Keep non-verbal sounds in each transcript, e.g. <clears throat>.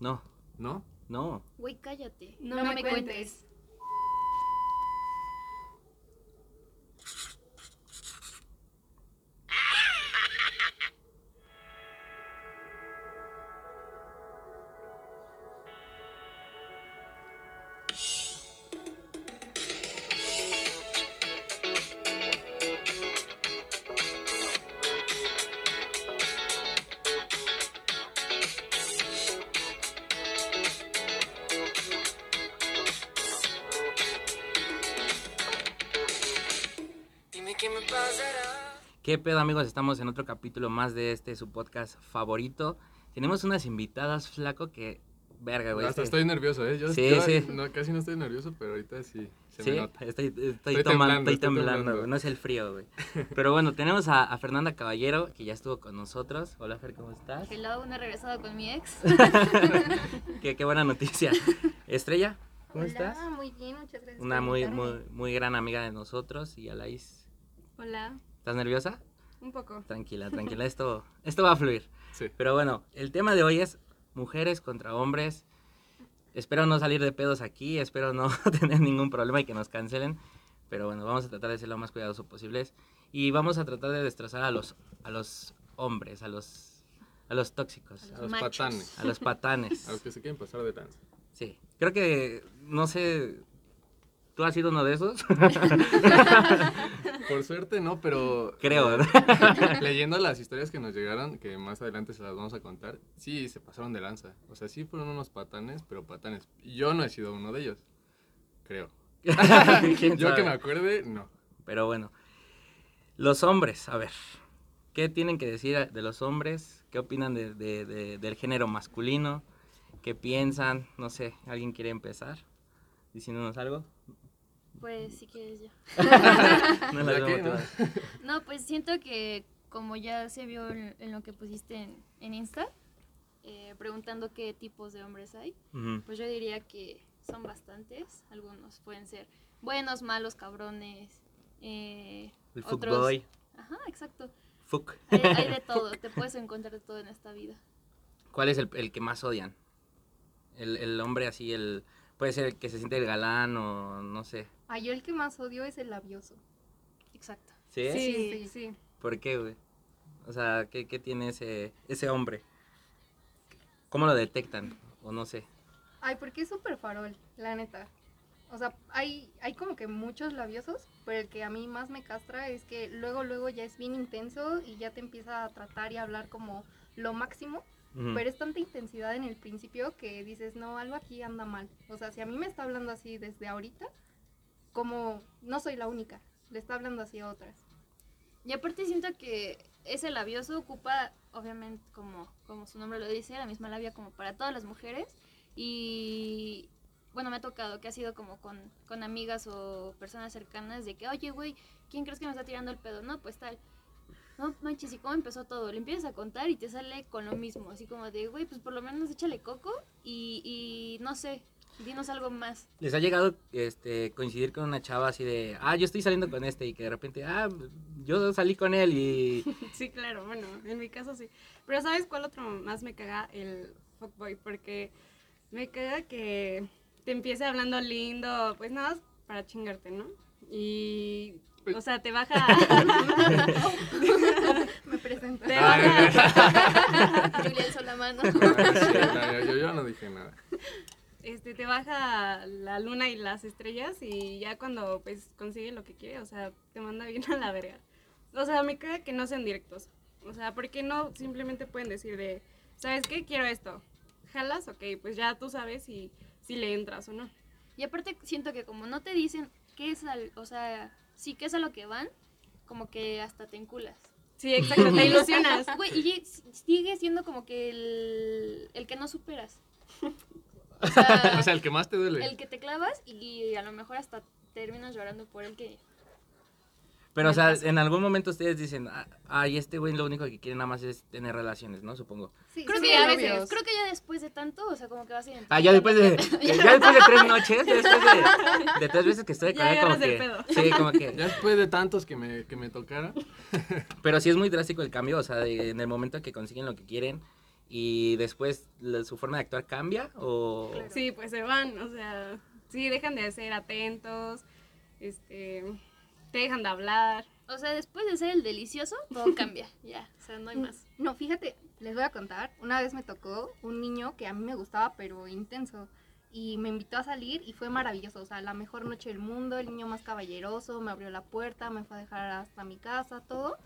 No, ¿No? no. Güey, cállate. No me cuentes. ¿Qué pedo amigos? Estamos en otro capítulo más de este, su podcast favorito. Tenemos unas invitadas, flaco, que... Verga, güey. Hasta este- estoy nervioso, ¿eh? Yo, Sí, yo sí. No, casi no estoy nervioso, pero ahorita sí. Se Sí, me nota. estoy, estoy, Estoy tomando, temblando, estoy temblando, temblando. güey, no es el frío, güey. Pero bueno, tenemos a, a Fernanda Caballero, que ya estuvo con nosotros. Hola, Fer, ¿cómo estás? Hello, no he regresado con mi ex. <laughs> qué, qué buena noticia. Estrella, ¿cómo Hola, estás? muy bien, muchas gracias. Una por muy, muy, muy gran amiga de nosotros y Alaís. Hola, ¿Estás nerviosa? un poco. Tranquila, tranquila, <laughs> esto, esto va a fluir. Sí. Pero bueno, el tema de hoy es mujeres contra hombres. Espero no salir de pedos aquí, espero no <laughs> tener ningún problema y que nos cancelen. Pero bueno, vamos a tratar de ser lo más cuidadoso posibles. Y vamos a tratar de destrozar a los, a los hombres, a los, a los tóxicos, A los patanes. a los patanes. <laughs> A los que se quieren pasar de lanza. Sí, creo que, no sé, ¿tú has sido uno de esos? Por suerte no, pero... creo, ¿verdad? <laughs> Leyendo las historias que nos llegaron, que más adelante se las vamos a contar, sí, se pasaron de lanza. O sea, sí fueron unos patanes, pero patanes. Yo no he sido uno de ellos, creo. <laughs> ¿Quién <laughs> Yo que me acuerde, no. Pero bueno, los hombres, a ver, ¿qué tienen que decir de los hombres? ¿Qué opinan de, de- de- del género masculino? ¿Qué piensan? No sé, ¿alguien quiere empezar diciéndonos algo? Pues si quieres yo. <laughs> No Ya veo que, ¿no? No, pues siento que como ya se vio en, en lo que pusiste en, en Insta, eh, preguntando qué tipos de hombres hay, pues yo diría que son bastantes. Algunos pueden ser buenos, malos, cabrones. eh, El otros- fuckboy, Ajá, exacto. fuck. Hay, hay de <laughs> todo, te puedes encontrar de todo en esta vida. ¿Cuál es el, el que más odian? El, el hombre así, el puede ser el que se siente el galán o no sé. Ah, yo el que más odio es el labioso. Exacto. ¿Sí? Sí, sí, sí. ¿Por qué, güey? O sea, ¿qué, qué tiene ese, ese hombre? ¿Cómo lo detectan? O no sé. Ay, porque es súper farol, la neta. O sea, hay, hay como que muchos labiosos, pero el que a mí más me castra es que luego, luego ya es bien intenso y ya te empieza a tratar y a hablar como lo máximo, Pero es tanta intensidad en el principio que dices, no, algo aquí anda mal. O sea, si a mí me está hablando así desde ahorita, como no soy la única, le está hablando así a otras. Y aparte siento que ese labioso ocupa, obviamente, como, como su nombre lo dice, la misma labia como para todas las mujeres. Y bueno, me ha tocado que ha sido como con, con amigas o personas cercanas de que, oye, güey, ¿quién crees que nos está tirando el pedo? No, pues tal. No manches, ¿y cómo empezó todo? Le empiezas a contar y te sale con lo mismo, así como de, güey, pues por lo menos échale coco y, y no sé, dinos algo más. ¿Les ha llegado este, coincidir con una chava así de, ah, yo estoy saliendo con este y que de repente, ah, yo salí con él y... <laughs> Sí, claro, bueno, en mi caso sí. Pero ¿sabes cuál otro más me caga? El fuckboy, porque me caga que te empiece hablando lindo, pues nada más para chingarte, ¿no? Y, o sea, te baja... <laughs> <laughs> Me presento. te baja... Julia alzó la mano. Yo, yo no dije nada. este, te baja la luna y las estrellas y ya cuando pues consigue lo que quiere, o sea, te manda bien a la verga. O sea, me caga que no sean directos. O sea, ¿por qué no simplemente pueden decir de, ¿sabes qué? Quiero esto. ¿Jalas? Ok, pues ya tú sabes si, si le entras o no. Y aparte siento que como no te dicen qué es al, o sea, sí que es a lo que van, como que hasta te enculas. Sí, exacto, te <laughs> ilusionas. Güey, y y- sigue siendo como que el, el que no superas. <laughs> O sea, O sea, el que más te duele. el que te clavas y a lo mejor hasta terminas llorando por el que... Pero, o sea, en algún momento ustedes dicen, "Ah, ay, este güey lo único que quiere nada más es tener relaciones, ¿no? Supongo. Sí, Creo son que, ya, novios. veces, creo que ya después de tanto, o sea, como que vas a Ah, ya después de, <laughs> ya después de tres noches, ya después de, de tres veces que estoy con Ya él, como que, pedo. sí, como que, Ya después de tantos que me, que me tocara. <laughs> pero sí es muy drástico el cambio, o sea, de- en el momento que consiguen lo que quieren y después la- su forma de actuar cambia o... Sí, pues se van, o sea, sí, dejan de ser atentos, este, te dejan de hablar. O sea, después de ser el delicioso, todo <laughs> cambia. Ya, o sea, no hay más. No, fíjate, les voy a contar. Una vez me tocó un niño que a mí me gustaba, pero intenso. Y me invitó a salir y fue maravilloso. O sea, la mejor noche del mundo, el niño más caballeroso, me abrió la puerta, me fue a dejar hasta mi casa, todo.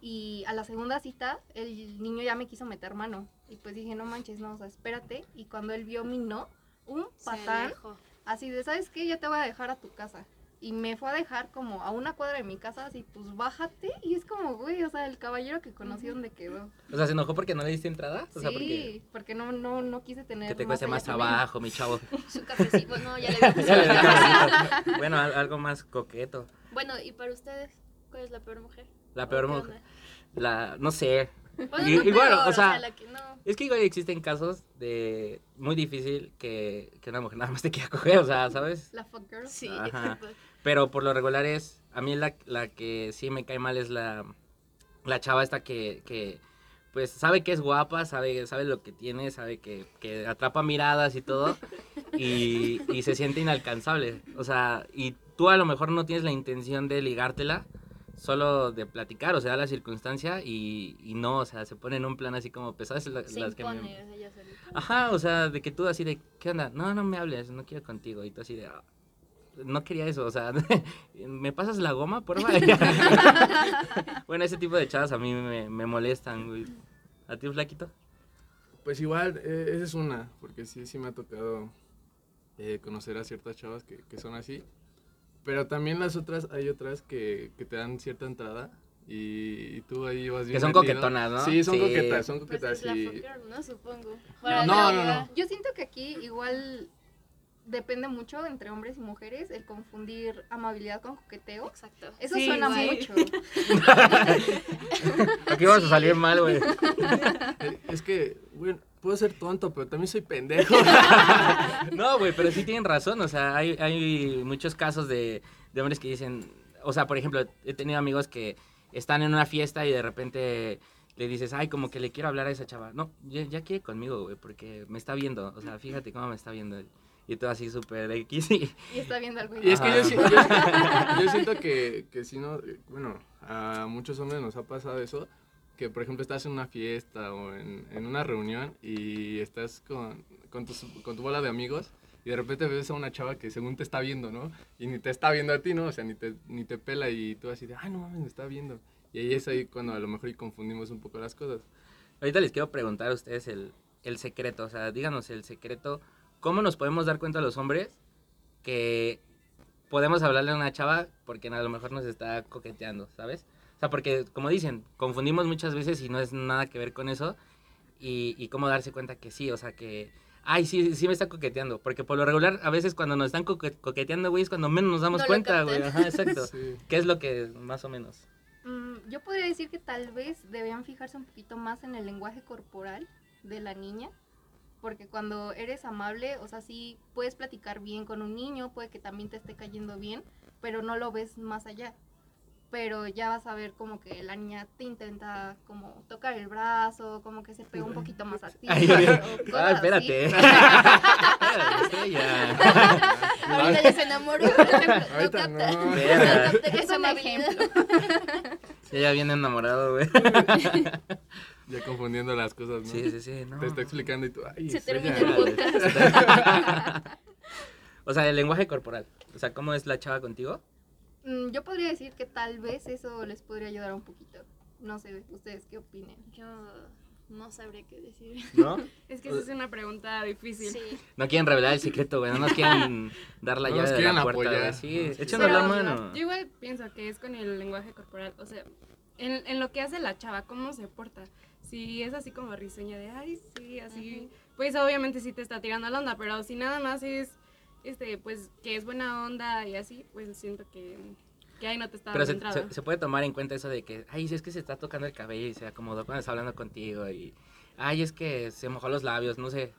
Y a la segunda cita, el niño ya me quiso meter mano. Y pues dije, no manches, no, o sea, espérate. Y cuando él vio mi no, un patán, así de, ¿sabes qué? Ya te voy a dejar a tu casa. Y me fue a dejar como a una cuadra de mi casa, así, pues bájate. Y es como, güey, o sea, el caballero que conocí donde quedó. O sea, ¿se enojó porque no le diste entrada? O sea, porque... sí, porque, no, no, no quise tener. Que te cueste más trabajo, mi chavo. <laughs> Su cafecito, no, ya le <laughs> Ya le cafecito. bueno, al- algo más coqueto. Bueno, ¿y para ustedes? ¿Cuál es la peor mujer? La ¿O peor mujer. La, no sé. Bueno, Y- no igual, peor, o sea, la que no. Es que igual existen casos de muy difícil que, que una mujer nada más te quiera coger, o sea, ¿sabes? La fuck girl. Sí, Ajá. exacto. Pero por lo regular es, a mí la, la que sí me cae mal es la, la chava esta que, que pues sabe que es guapa, sabe, sabe lo que tiene, sabe que, que atrapa miradas y todo, <laughs> y, y se siente inalcanzable. O sea, y tú a lo mejor no tienes la intención de ligártela, solo de platicar, o sea, da la circunstancia y, y no, o sea, se pone en un plan así como pesadas las, Se las que me- impone, solita. Ajá, o sea, de que tú así de, ¿qué onda? No, no me hables, no quiero contigo. Y tú así de, "Ah, no quería eso, o sea, <laughs> ¿me pasas la goma, por favor? <laughs> bueno, ese tipo de chavas a mí me, me molestan, güey. ¿A ti, flaquito? Pues igual, eh, esa es una, porque sí, sí me ha tocado eh, conocer a ciertas chavas que, que son así. Pero también las otras, hay otras que, que te dan cierta entrada y, y tú ahí vas bien son metido. coquetonas, ¿no? Sí, son Sí. coquetas, son Pues coquetas es la y... fuck girl, ¿no? Supongo. No, no, la- no. Yo siento que aquí igual depende mucho entre hombres y mujeres el confundir amabilidad con coqueteo. Exacto. Eso Sí, suena mucho. <laughs> Aquí vamos a salir mal, güey. Eh, Es que, bueno, puedo ser tonto, pero también soy pendejo. <laughs> No, güey, pero sí tienen razón. O sea, hay, hay muchos casos de, de hombres que dicen, o sea, por ejemplo, he tenido amigos que están en una fiesta y de repente le dices, ay, como que le quiero hablar a esa chava. No, ya, ya quiere conmigo, güey, porque me está viendo. O sea, fíjate cómo me está viendo. Y todo así súper X. Y, Y está viendo algo. Y es que yo, yo- yo siento que, que si no, eh, bueno, a muchos hombres nos ha pasado eso, que por ejemplo estás en una fiesta o en, en una reunión y estás con, con, tus- con tu bola de amigos y de repente ves a una chava que según te está viendo, ¿no? Y ni te está viendo a ti, ¿no? O sea, ni te, ni te pela y tú así de, ay, no mames, me está viendo. Y ahí es ahí cuando a lo mejor y confundimos un poco las cosas. ahorita les quiero preguntar a ustedes el, el secreto. O sea, díganos el secreto. ¿Cómo nos podemos dar cuenta los hombres que podemos hablarle a una chava porque a lo mejor nos está coqueteando, ¿sabes? O sea, porque como dicen, confundimos muchas veces y no es nada que ver con eso. Y, y cómo darse cuenta que sí, o sea, que, ay, sí, sí me está coqueteando. Porque por lo regular, a veces cuando nos están coque- coqueteando, güey, es cuando menos nos damos No cuenta, güey. Ajá, exacto. <laughs> Sí. ¿Qué es lo que más o menos? Mm, yo podría decir que tal vez deberían fijarse un poquito más en el lenguaje corporal de la niña. Porque cuando eres amable, o sea, sí puedes platicar bien con un niño, puede que también te esté cayendo bien, pero no lo ves más allá. Pero ya vas a ver como que la niña te intenta como tocar el brazo, como que se pega un poquito más a ti. Ay, o ah, <laughs> espérate. Ahorita ya se enamoró. No Ahorita no. No Es un. Sí, <laughs> ya viene enamorado, güey. <laughs> Ya confundiendo las cosas, ¿no? Sí, sí, sí. No. Te está explicando y tú, ay, Se estrella". termina el podcast. <laughs> O sea, el lenguaje corporal. O sea, ¿cómo es la chava contigo? Mm, Yo podría decir que tal vez eso les podría ayudar un poquito. No sé, ustedes qué opinen. Yo no sabría qué decir. ¿No? <laughs> Es que esa es una pregunta difícil. Sí. No quieren revelar el secreto, güey. No nos quieren <laughs> dar la No llave nos de la quieren puerta. Sí, No, sí. échanos Pero, la mano. Yo igual pienso que es con el lenguaje corporal, o sea, en, en lo que hace la chava, cómo se porta. Si es así como risueña de, ay, sí, así, pues obviamente sí te está tirando la onda, pero si nada más es, este, pues, que es buena onda y así, pues siento que, que ahí no te está Pero dando se, se- se puede tomar en cuenta eso de que, ay, si es que se está tocando el cabello y se acomodó cuando está hablando contigo y, ay, es que se mojó los labios, no sé.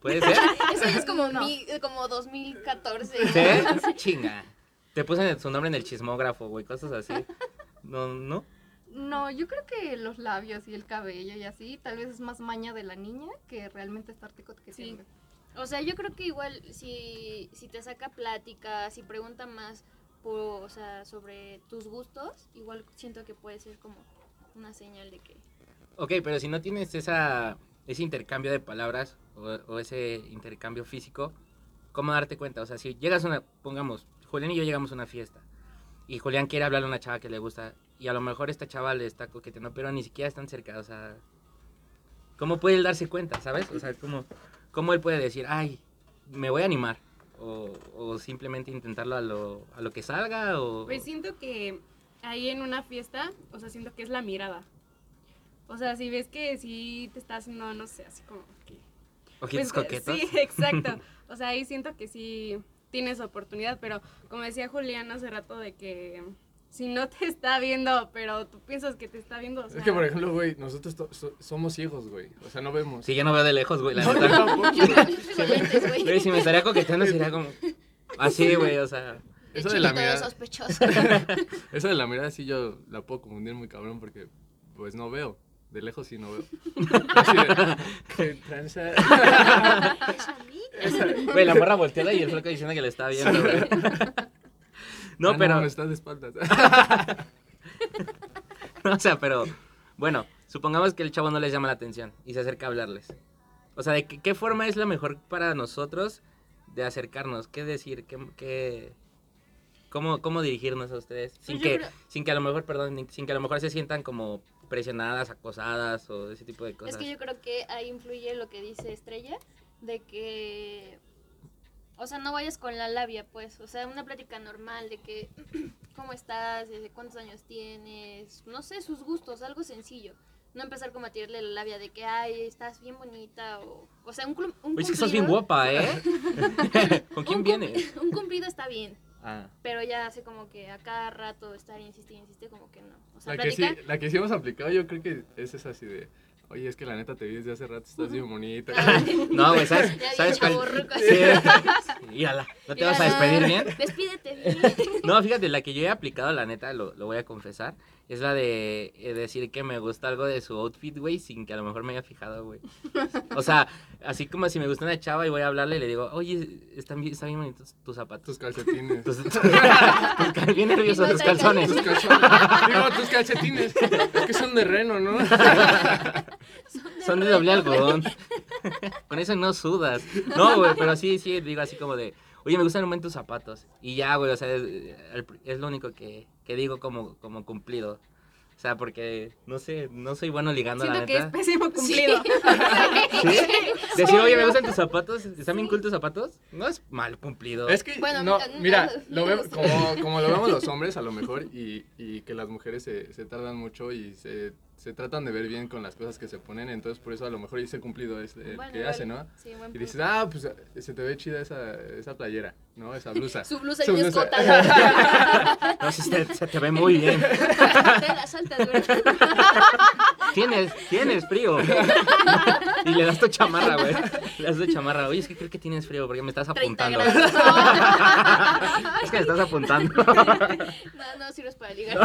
¿Puede ser? <laughs> <laughs> Eso ya es como, No. mi- como 2014. ¿Sí? <laughs> Chinga. Te puse su nombre en el chismógrafo, güey, cosas así. No, no. No, yo creo que los labios y el cabello y así, tal vez es más maña de la niña que realmente estarte coqueteando. O sea, yo creo que igual si, si te saca plática, si pregunta más por, o sea, sobre tus gustos, igual siento que puede ser como una señal de que... Ok, pero si no tienes esa, ese intercambio de palabras o, o ese intercambio físico, ¿cómo darte cuenta? O sea, si llegas a una, pongamos, Julián y yo llegamos a una fiesta y Julián quiere hablarle a una chava que le gusta y a lo mejor esta chava le está coqueteando, pero ni siquiera están cerca, o sea, ¿cómo puede él darse cuenta, sabes? O sea, ¿cómo, cómo él puede decir, ay, me voy a animar? O, o simplemente intentarlo a lo, a lo que salga, o... Pues siento que ahí en una fiesta, o sea, siento que es la mirada. O sea, si ves que sí te está haciendo, no sé, así como que... Ojitos pues, coquetos. Sí, <laughs> exacto. <laughs> O sea, ahí siento que sí tienes oportunidad, pero como decía Julián hace rato de que si no te está viendo, pero tú piensas que te está viendo, o sea, Es que, por ejemplo, güey, nosotros so- somos ciegos, güey. O sea, no vemos. Sí, yo no veo de lejos, güey, la No. Yo <laughs> güey. Si me estaría coqueteando sería como... Así, güey, o sea... De Eso de la mirada. sospechoso. <laughs> Eso de la mirada sí yo la puedo confundir muy cabrón porque pues no veo. De lejos sí no veo. <laughs> Así de, ¿qué tranza? Es a mí. Güey, la morra volteada y el flaco diciendo que le está viendo, güey. No, Ah, pero... No, estás de espaldas. <laughs> <laughs> o sea, pero... Bueno, supongamos que el chavo no les llama la atención y se acerca a hablarles. O sea, ¿de qué, qué forma es la mejor para nosotros de acercarnos? ¿Qué decir? ¿Qué, qué- cómo, ¿Cómo dirigirnos a ustedes? Sin Pues yo que, creo- sin que a lo mejor, perdón, sin que a lo mejor se sientan como presionadas, acosadas o ese tipo de cosas. Es que yo creo que ahí influye lo que dice Estrella, de que, o sea, no vayas con la labia, pues, o sea, una plática normal de que, <clears throat> ¿cómo estás? ¿Desde cuántos años tienes? No sé, sus gustos, algo sencillo. No empezar como a tirarle la labia de que, ay, estás bien bonita, o, o sea, un, un Oye, es que estás bien cumplido- guapa, ¿eh? <laughs> ¿Con quién un vienes? Un cumplido está bien, Ah. pero ya hace como que a cada rato estar insiste, insiste, como que no. O sea, La que, sí, la que sí hemos aplicado yo creo que es esa así de, oye, es que la neta te vi desde hace rato, estás bien bonita. <laughs> <laughs> No, güey, ¿sabes, <laughs> ya ¿sabes cuál? Sí. Mírala, ¿no te vas a despedir bien? Despídete bien. No, fíjate, la que yo he aplicado, la neta, lo, lo voy a confesar, es la de eh, decir que me gusta algo de su outfit, güey, sin que a lo mejor me haya fijado, güey. O sea, así como si me gusta una chava y voy a hablarle y le digo, oye, están bien, están bien bonitos tus zapatos. Tus calcetines. Tus, <laughs> tus cal- bien no tus calzones. Tus calzones. Digo, tus calcetines. Es que son de reno, ¿no? <laughs> Son de doble algodón. Con eso no sudas. No, güey, pero sí, sí, digo así como de, oye, me gustan un buen tus zapatos. Y ya, güey, o sea, es lo único que, que digo como, como cumplido. O sea, porque, no sé, no soy bueno ligando, siento la que es neta. pésimo cumplido. <laughs> ¿Sí? Decir, oye, me gustan tus zapatos, ¿están bien cool tus zapatos? No es mal cumplido. Es que, Bueno, no, mira, lo vemos, como, como lo vemos los hombres a lo mejor y, y que las mujeres se, se tardan mucho y se, se tratan de ver bien con las cosas que se ponen, entonces por eso a lo mejor ese cumplido es el Bueno, que igual, hace, ¿no? Sí, buen Y dices, ah, pues se te ve chida esa, esa playera, ¿no? Esa blusa. <laughs> Su blusa Su bien blusa. escotada. No, <laughs> se, se te ve muy bien. Te. <laughs> Tienes, tienes frío. <laughs> Y le das tu chamarra, güey. Le das tu chamarra. Oye, es que creo que tienes frío porque me estás 30 apuntando. <laughs> Es que me estás apuntando. No, no sirves para ligar.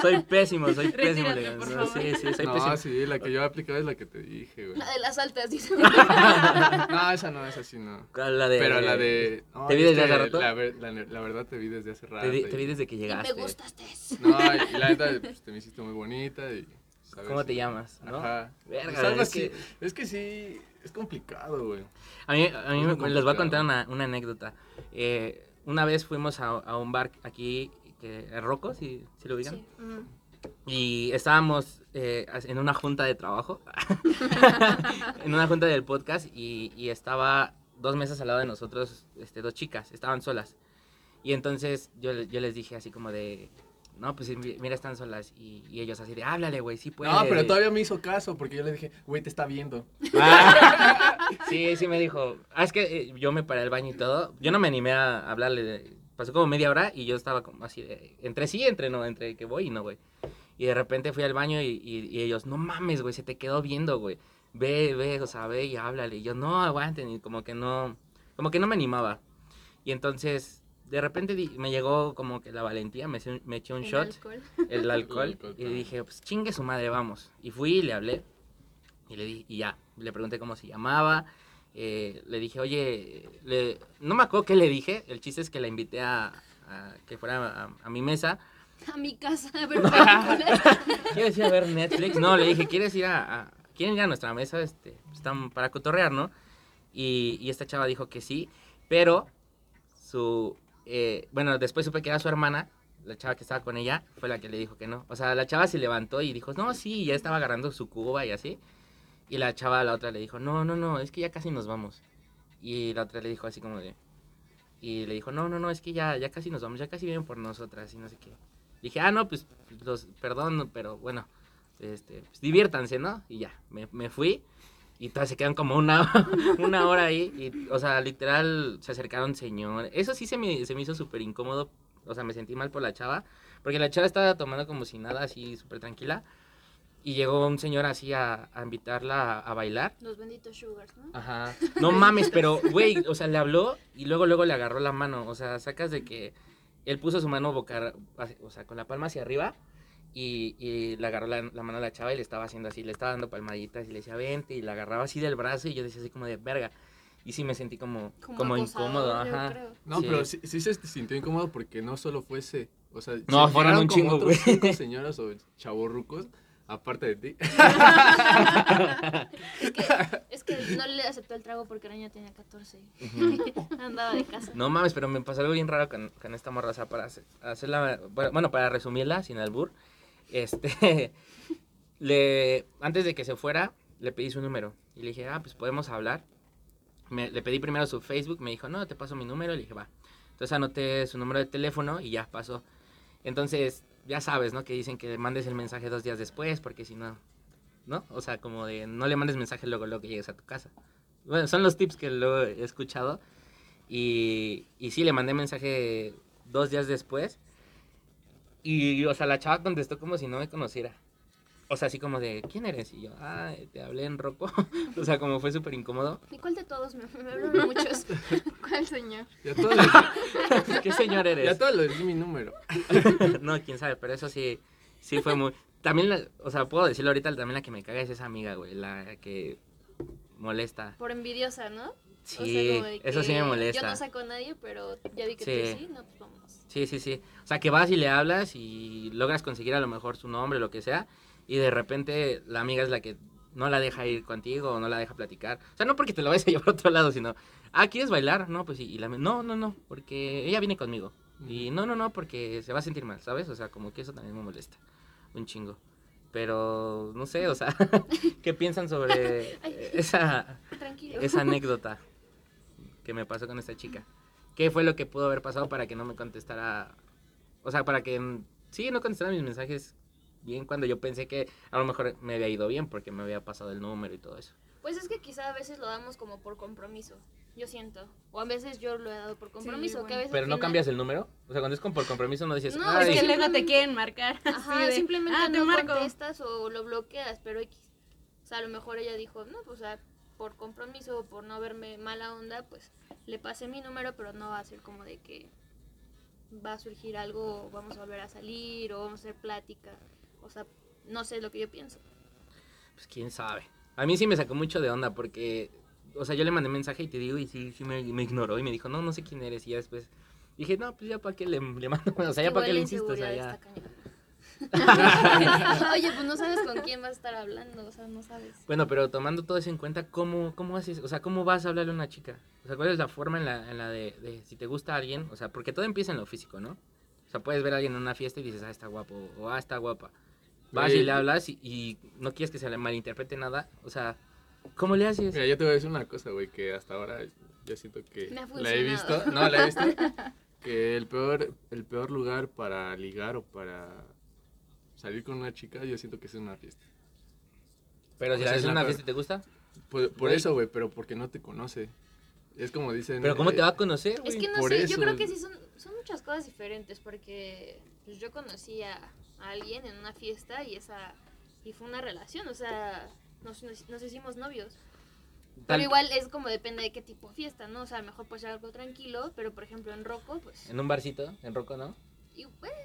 Soy pésimo, soy pésimo. No. Sí, sí, soy no, pésimo. sí, la que yo he aplicado es la que te dije, güey. La de las altas, dice. <laughs> No, esa no, esa sí no. ¿Cuál, La de, Pero la de... no, ¿Te vi es desde hace rato? La, ver- la, la verdad te vi desde hace rato. Te vi, y- te vi desde que Y llegaste. me gustaste. No, y la neta, pues, te me hiciste muy bonita y... ¿sabes? ¿Cómo te llamas? ¿no? Ajá. Verga, Es que- Es que sí, es complicado, güey. A mí, a mí me- les voy a contar una, una anécdota. Eh, una vez fuimos a, a un bar aquí, que, a Rocco, si, si lo ubican. Sí. Y estábamos eh, en una junta de trabajo, <laughs> en una junta del podcast, y, y estaba dos mesas al lado de nosotros, este, dos chicas, estaban solas. Y entonces yo les dije así como de, no, pues mi- mira, están solas. Y, y ellos así de, háblale, güey, sí puede. No, pero todavía me hizo caso porque yo le dije, güey, te está viendo. Ah, <laughs> sí, sí me dijo. Ah, es que eh, yo me paré al baño y todo. Yo no me animé a hablarle. de- pasó como media hora y yo estaba como así de, entre sí, entre no, entre que voy y no, güey. Y de repente fui al baño y, y- y ellos, no mames, güey, se te quedó viendo, güey. Ve, ve, o sea, ve y háblale. Y yo, no, aguanten. Y como que no, como que no me animaba. Y entonces de repente di- me llegó como que la valentía, me, eché- me eché un El shot, alcohol. el <laughs> alcohol, alcohol, y claro. dije, pues chingue su madre, vamos. Y fui y le hablé, y le di, y ya, le pregunté cómo se llamaba, eh, le dije, oye, le- no me acuerdo qué le dije, el chiste es que la invité a, a que fuera a, a mi mesa, A mi casa, a ver. <laughs> ¿quieres ir a ver Netflix? No, le dije, ¿quieres ir a, a- ¿quieren ir a nuestra mesa? Este, están para cotorrear, ¿no? Y, y esta chava dijo que sí, pero su, eh, bueno, después supe que era su hermana, la chava que estaba con ella, fue la que le dijo que no. O sea, la chava se levantó y dijo, no, sí, ya estaba agarrando su cuba y así. Y la chava la otra le dijo, no, no, no, es que ya casi nos vamos. Y la otra le dijo así como de, y le dijo, no, no, no, es que ya, ya casi nos vamos, ya casi vienen por nosotras y no sé qué. Dije, ah, no, pues, los, perdón, pero bueno, este, pues, diviértanse, ¿no? Y ya, me, me fui y todas se quedan como una, <laughs> una hora ahí. Y, o sea, literal, se acercaron señor. Eso sí se me, se me hizo súper incómodo. O sea, me sentí mal por la chava. Porque la chava estaba tomando como si nada, así súper tranquila. Y llegó un señor así a, a invitarla a, a bailar. Los benditos sugars, ¿no? Ajá. <laughs> No mames, pero, güey, o sea, le habló y luego, luego le agarró la mano. O sea, sacas de que él puso su mano boca, o sea, con la palma hacia arriba y, y le agarró la, la mano a la chava y le estaba haciendo así, le estaba dando palmaditas y le decía, vente, y la agarraba así del brazo y yo decía así como de verga. Y sí me sentí como, como, acosador, incómodo, ajá. creo. No, Sí. pero sí, sí se sintió incómodo porque no solo fue ese. O sea, No, se fueron un como chingo, otros güey. cinco <laughs> señoras o chavorrucos, aparte de ti. <laughs> Es que, es que no le aceptó el trago porque la niña tenía 14. Ujú. <laughs> Andaba de casa. No mames, pero me pasó algo bien raro con, con esta morra, o sea, para hacer- hacerla, bueno, para resumirla, sin albur, este, <laughs> le, antes de que se fuera, le pedí su número, y le dije, ah, pues podemos hablar, me, le pedí primero su Facebook, me dijo, no, te paso mi número, le dije, va, entonces anoté su número de teléfono y ya pasó, entonces, ya sabes, ¿no? Que dicen que mandes el mensaje dos días después, porque si no, ¿no? O sea, como de, no le mandes mensaje luego, luego que llegues a tu casa. Bueno, son los tips que luego he escuchado. Y, y sí, le mandé mensaje dos días después. Y, o sea, la chava contestó como si no me conociera. O sea, así como de, ¿quién eres? Y yo, ah, te hablé en roco. <laughs> o sea, como fue súper incómodo. ¿Y cuál de todos? Me, me hablaron muchos. <laughs> ¿Cuál señor? Ya todos les, <laughs> ¿Qué señor ya eres? todos les di mi número. no, quién sabe, pero eso sí, sí fue muy... También, la- o sea, puedo decirlo ahorita, también la que me caga es esa amiga, güey, la que molesta. Por envidiosa, ¿no? Sí, eso sí me molesta. Yo no saco a nadie, pero ya vi que Sí. tú sí, no, pues vámonos. Sí, sí, sí. O sea, que vas y le hablas y logras conseguir a lo mejor su nombre, lo que sea, y de repente la amiga es la que no la deja ir contigo o no la deja platicar. O sea, no porque te la vayas a <laughs> llevar a otro lado, sino, ah, ¿quieres bailar? No, pues sí. Y la, no, no, no, porque ella viene conmigo. Y no, no, no, porque se va a sentir mal, ¿sabes? O sea, como que eso también me molesta. Un chingo. Pero, no sé, o sea, <laughs> ¿qué piensan sobre <laughs> esa, Tranquilo. esa anécdota que me pasó con esta chica. ¿Qué fue lo que pudo haber pasado para que no me contestara? O sea, para que mm, sí, no contestara mis mensajes bien cuando yo pensé que a lo mejor me había ido bien porque me había pasado el número y todo eso. Pues es que quizá a veces lo damos como por compromiso, yo siento. O a veces yo lo he dado por compromiso, Sí, que a veces Pero no final- cambias el número. O sea, cuando es con por compromiso no dices, No, "Ay, Es que luego te simplemente- quieren marcar. Ajá, de, simplemente "Ah, te no marco". contestas o lo bloqueas, pero X. O sea, a lo mejor ella dijo, no, pues o sea, por compromiso o por no verme mala onda, pues le pasé mi número, pero no va a ser como de que va a surgir algo, o vamos a volver a salir, o vamos a hacer plática. O sea, no sé lo que yo pienso. Pues quién sabe. A mí sí me sacó mucho de onda porque, o sea, yo le mandé mensaje y te digo, y sí, sí me, me ignoró y me dijo, no, no sé quién eres. Y ya después dije, no, pues ya para qué le, le mando, <laughs> o sea, ya para qué le insisto, o sea, ya. <laughs> Oye, pues no sabes con quién va a estar hablando, o sea, no sabes. Bueno, pero tomando todo eso en cuenta, ¿cómo, cómo haces? O sea, ¿cómo vas a hablarle a una chica? O sea, ¿cuál es la forma en la, en la de, de si te gusta alguien? O sea, porque todo empieza en lo físico, ¿no? O sea, puedes ver a alguien en una fiesta y dices, ah, está guapo, o ah, está guapa. Vas y le hablas y, y no quieres que se le malinterprete nada. O sea, ¿cómo le haces? Mira, yo te voy a decir una cosa, güey, que hasta ahora yo siento que Me ha la he visto. No, la he visto. <laughs> Que el peor, el peor lugar para ligar o para salir con una chica, yo siento que es una fiesta. Pero si o la sea, ves es en la una fiesta y te gusta, Por, por Güey. eso, güey, pero porque no te conoce. Es como dicen. ¿pero cómo eh, te va a conocer, Es que no por sé, yo eso. creo que sí son, son muchas cosas diferentes porque pues, yo conocí a, a alguien en una fiesta y esa y fue una relación, o sea, nos, nos, nos hicimos novios. Pero Tal- igual es como depende de qué tipo de fiesta, ¿no? O sea, a lo mejor puede ser algo tranquilo, pero por ejemplo en Rocco, pues... En un barcito, en Rocco, ¿no? y, bueno,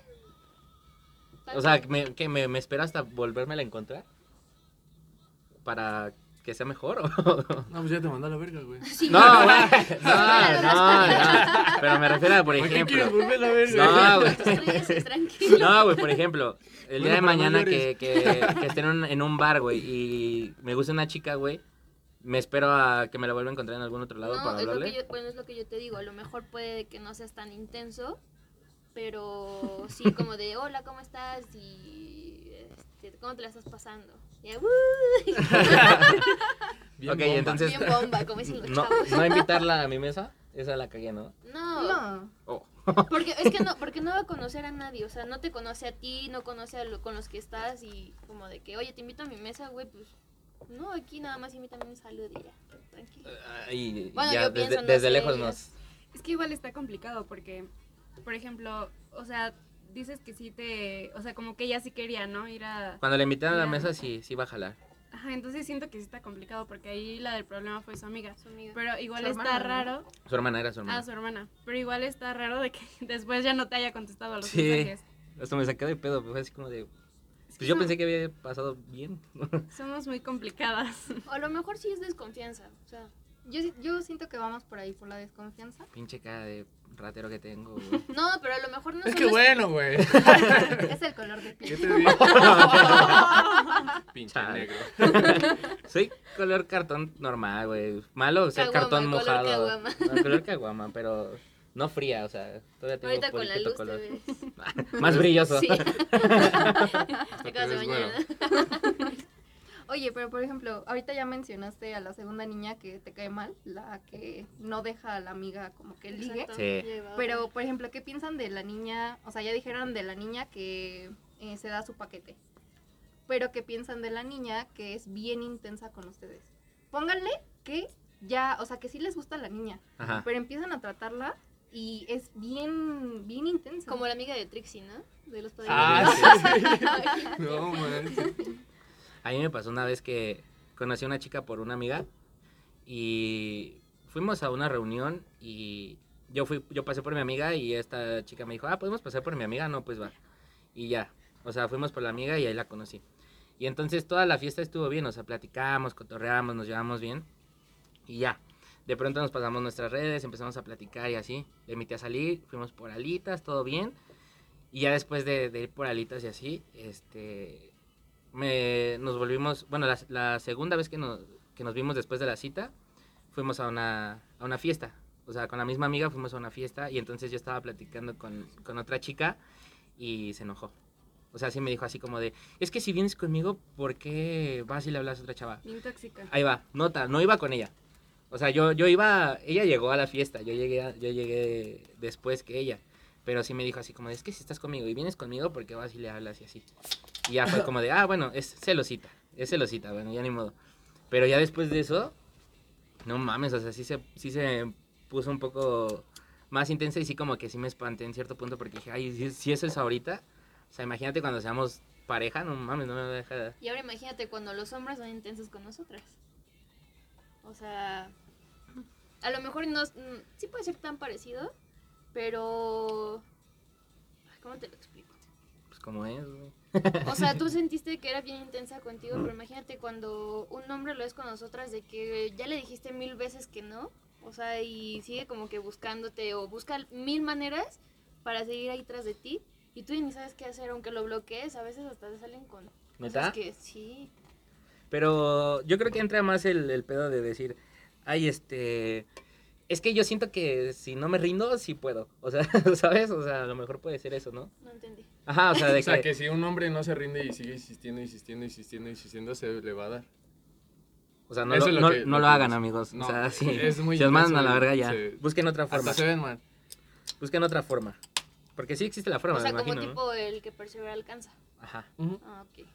O sea, me, que me, me espero hasta volvérmela a encontrar. Para que sea mejor. <laughs> ¿o? No, pues ya te mandó a la verga, güey. Sí, No, no, güey. No, no, no. Pero me refiero a, por ¿Por qué quieres ejemplo. volver a la verga? No, güey. No, güey, por ejemplo, el día de mañana que, que, que esté en un, en un bar, güey, y me gusta una chica, güey, me espero a que me la vuelva a encontrar en algún otro lado No, para es lo que hablarle. yo, bueno, es lo que yo te digo. A lo mejor puede que no seas tan intenso, pero sí como de, hola, ¿cómo estás? Y este, ¿cómo te la estás pasando? Y, "Uh", Bien Ok, bomba. entonces- bien bomba, como dicen los No, chavos. no invitarla a mi mesa, esa la cagué, ¿no? No, No. Oh. porque es que no, porque no va a conocer a nadie, o sea, no te conoce a ti, no conoce a lo, con los que estás y como de que, oye, te invito a mi mesa, güey, pues no, aquí nada más invítame un saludo y ya, tranquilo. Y Bueno, ya yo desde, pienso, no desde sé, lejos nos... Es que igual está complicado porque, por ejemplo, o sea, dices que sí te, o sea, como que ella sí quería, ¿no? Ir a... Cuando la invitaron a la mesa, sí, sí va a jalar. Ajá, entonces siento que sí está complicado porque ahí la del problema fue su amiga. Su amiga. Pero igual Su está hermana, ¿no? raro. Su hermana era su hermana. Ah, su hermana. Pero igual está raro de que <laughs> después ya no te haya contestado a los Sí. mensajes. Hasta me saqué de pedo, fue así como de... Pues yo pensé que había pasado bien. <laughs> Somos muy complicadas. O a lo mejor sí es desconfianza, o sea, Yo, yo siento que vamos por ahí, por la desconfianza. Pinche cara de ratero que tengo, güey. <laughs> no, pero a lo mejor no Es que bueno, güey. <laughs> es el color de piel. ¿Qué te digo? <laughs> Pinche Chale. negro. Soy color cartón normal, güey. Malo ser Caguama, cartón color mojado. caguama. No, color caguama, pero no fría, o sea, todavía tengo Ahorita con la luz color. te ves. Más brilloso. Sí. Acabas de ves bañar, güero. ¿no? Oye, pero por ejemplo, ahorita ya mencionaste a la segunda niña que te cae mal, la que no deja a la amiga como que ligue. Sí. Pero, por ejemplo, ¿qué piensan de la niña? O sea, ya dijeron de la niña que eh, se da su paquete. Pero, ¿qué piensan de la niña que es bien intensa con ustedes? Pónganle que ya, o sea, que sí les gusta la niña, Ajá. pero empiezan a tratarla y es bien, bien intensa. Como la amiga de Trixie, ¿no? De los padres. Ah, <laughs> sí. <laughs> No, manches. A mí me pasó una vez que conocí a una chica por una amiga y fuimos a una reunión y yo fui yo pasé por mi amiga y esta chica me dijo, "Ah, ¿podemos pasar por mi amiga?" No, pues va. Y ya. O sea, fuimos por la amiga y ahí la conocí. Y entonces toda la fiesta estuvo bien, o sea, platicamos, cotorreamos, nos llevamos bien y ya. De pronto nos pasamos nuestras redes, empezamos a platicar y así. Le invité a salir, fuimos por alitas, todo bien. Y ya después de, de ir por alitas y así, este, me, nos volvimos, bueno, la, la segunda vez que nos, que nos vimos después de la cita, fuimos a una, a una fiesta. O sea, con la misma amiga fuimos a una fiesta y entonces yo estaba platicando con, con otra chica y se enojó. O sea, sí me dijo así como de, es que si vienes conmigo, ¿por qué vas y le hablas a otra chava? Bien tóxica. Ahí va, nota, no iba con ella. O sea, yo, yo iba, ella llegó a la fiesta, yo llegué, a- yo llegué después que ella. Pero sí me dijo así como, de, es que si estás conmigo y vienes conmigo, ¿por qué vas y le hablas y así? Y ya fue como de, ah, bueno, es celosita, es celosita, bueno, ya ni modo. Pero ya después de eso, no mames, o sea, sí se, sí se puso un poco más intensa y sí como que sí me espanté en cierto punto porque dije, ay, si, si eso es ahorita, o sea, imagínate cuando seamos pareja, no mames, no me deja... Y ahora imagínate cuando los hombres son intensos con nosotras. O sea, a lo mejor no, mm, sí puede ser tan parecido, pero... Ay, ¿Cómo te lo explico? Pues como es, güey. O sea, tú sentiste que era bien intensa contigo, pero imagínate cuando un hombre lo es con nosotras de que ya le dijiste mil veces que no, o sea, y sigue como que buscándote o busca mil maneras para seguir ahí tras de ti y tú ni sabes qué hacer, aunque lo bloquees, a veces hasta te salen con ¿Neta? que sí. Pero yo creo que entra más el, el pedo de decir, ay, este, es que yo siento que si no me rindo, sí puedo. O sea, <laughs> ¿sabes? O sea, a lo mejor puede ser eso, ¿no? No entendí. Ajá, o sea, de O sea, que, que si un hombre no se rinde y sigue insistiendo, insistiendo, insistiendo, insistiendo, se le va a dar. o sea, no, eso lo, no, que- no lo hagan, amigos. No, o sea, sí. es muy si os mandan a la verga ya. se- Busquen otra forma. Hasta se ven mal. Busquen otra forma. Porque sí existe la forma, o sea, me como imagino, ¿no? tipo el que persevera alcanza. Ajá. Ah, ok.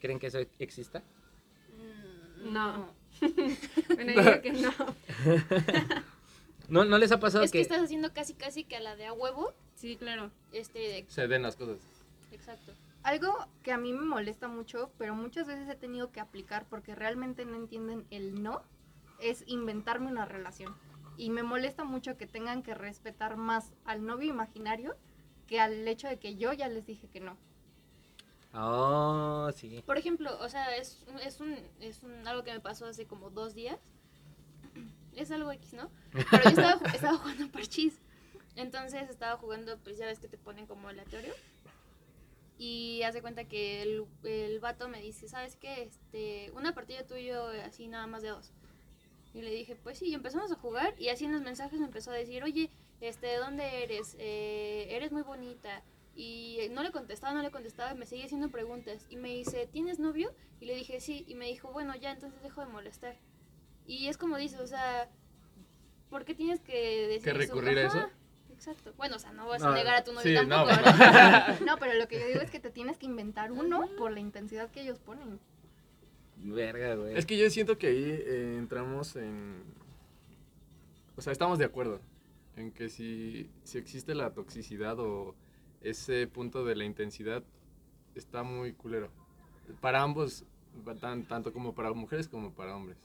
¿Creen que eso exista? No. <laughs> bueno, yo digo que no. <laughs> ¿No, no les ha pasado Es que que... estás haciendo casi casi que a la de a huevo, Sí, claro. este, Se den las cosas. exacto. Algo que a mí me molesta mucho, pero muchas veces he tenido que aplicar porque realmente no entienden el no, es inventarme una relación. Y me molesta mucho que tengan que respetar más al novio imaginario que al hecho de que yo ya les dije que no. Oh, sí. Por ejemplo, o sea, es, es, un, es un, algo que me pasó hace como dos días. Es algo X, ¿no? Pero yo estaba, estaba jugando <laughs> parchís. Entonces estaba jugando, pues ya ves que te ponen como aleatorio. Y hace cuenta que el, el vato me dice, ¿sabes qué? Este, una partida tuyo así nada más de dos. Y le dije, pues sí, y empezamos a jugar y así en los mensajes me empezó a decir, oye, este, ¿de dónde eres? Eh, eres muy bonita. Y no le contestaba, no le contestaba, y me seguía haciendo preguntas. Y me dice, ¿tienes novio? Y le dije, sí. Y me dijo, bueno, ya, entonces dejo de molestar. Y es como dice, o sea, ¿por qué tienes que decir ¿Que recurrir a eso? Exacto. Bueno, o sea, no vas No, a negar a tu novio sí, tampoco, no. ¿verdad? <laughs> No, pero lo que yo digo es que te tienes que inventar uno por la intensidad que ellos ponen. Verga, güey. Es que yo siento que ahí eh, entramos en... O sea, estamos de acuerdo en que si, si existe la toxicidad o ese punto de la intensidad, está muy culero. Para ambos, tan- tanto como para mujeres como para hombres.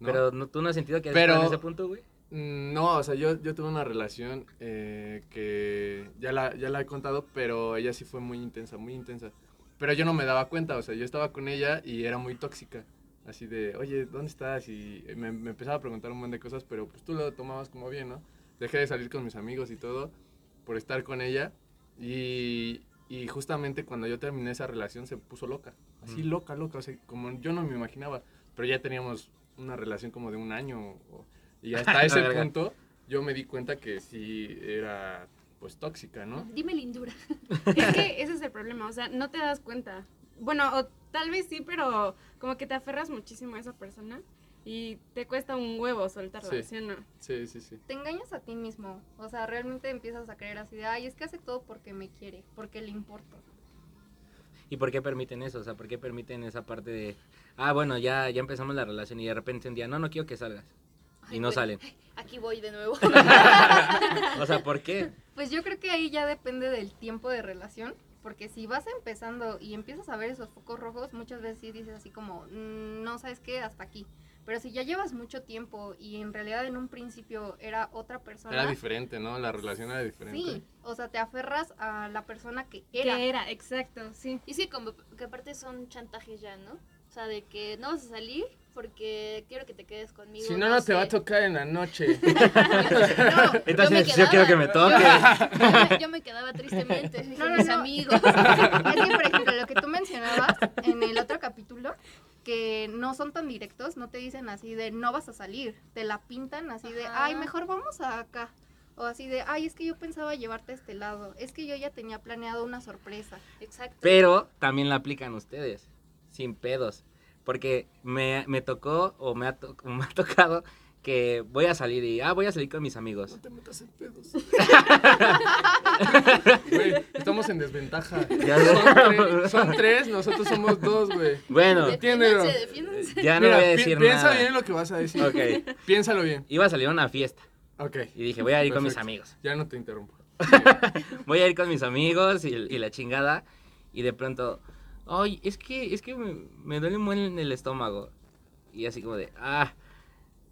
¿No? Pero ¿no- tú no has sentido que Pero- en ese punto, güey. Mm, No, o sea, yo, yo tuve una relación eh, que ya la, ya la he contado, pero ella sí fue muy intensa, muy intensa. Pero yo no me daba cuenta, o sea, yo estaba con ella y era muy tóxica. Así de, oye, ¿dónde estás? Y me, me empezaba a preguntar un montón de cosas, pero pues tú lo tomabas como bien, ¿no? Dejé de salir con mis amigos y todo por estar con ella. Y, y justamente cuando yo terminé esa relación se puso loca. Así loca, loca. O sea, como yo no me imaginaba. Pero ya teníamos una relación como de un año. o- y <laughs> hasta ese punto yo me di cuenta que sí era pues tóxica, ¿no? <laughs> Dime lindura. <laughs> Es que ese es el problema, o sea, no te das cuenta. Bueno, o tal vez sí, pero como que te aferras muchísimo a esa persona y te cuesta un huevo soltarla, Sí. ¿sí o no? Sí, sí, sí. Te engañas a ti mismo. O sea, realmente empiezas a creer así de, ay, es que hace todo porque me quiere, porque le importo. ¿Y por qué permiten eso? O sea, ¿por qué permiten esa parte de, ah, bueno, ya, ya empezamos la relación y de repente un día, no, no quiero que salgas? Y no güey, salen. <laughs> Aquí voy de nuevo. <laughs> O sea, ¿por qué? Pues yo creo que ahí ya depende del tiempo de relación, porque si vas empezando y empiezas a ver esos focos rojos, muchas veces sí dices así como, "Mm, no sabes qué, hasta aquí. Pero si ya llevas mucho tiempo y en realidad en un principio era otra persona, Era diferente, ¿no? La relación era diferente. sí, o sea, te aferras a la persona que era. Que era, exacto, sí. Y sí, como que aparte son chantajes ya, ¿no? O sea, de que no vas a salir porque quiero que te quedes conmigo. Si no, no te va a sé. tocar en la noche. <laughs> No, Entonces, yo, yo quiero que me toque. <laughs> Yo me, yo me quedaba tristemente No, con no, mis no. amigos. Es que, por ejemplo, lo que tú mencionabas en el otro capítulo, que no son tan directos, no te dicen así de no vas a salir, te la pintan así de, Ajá. ay, mejor vamos a acá. O así de, ay, es que yo pensaba llevarte a este lado, es que yo ya tenía planeado una sorpresa. Exacto. Pero también la aplican ustedes, sin pedos. Porque me, me tocó o me ha, to- <laughs> me ha tocado que voy a salir y, ah, voy a salir con mis amigos. te metas en pedos. <laughs> Güey, estamos en desventaja. Ya Son, sé. tres, son tres, nosotros somos dos, güey. Bueno, defiéndanse. ya no Mira, voy a pi- decir piensa nada. bien lo que vas a decir. Ok, Piénsalo bien. iba a salir a una fiesta Ok. y dije, voy a ir con mis amigos. Ya no te interrumpo. <laughs> Voy a ir con mis amigos y, y la chingada. Y de pronto, ay, es que, es que me, me duele muy en el estómago. Y así como de, ah,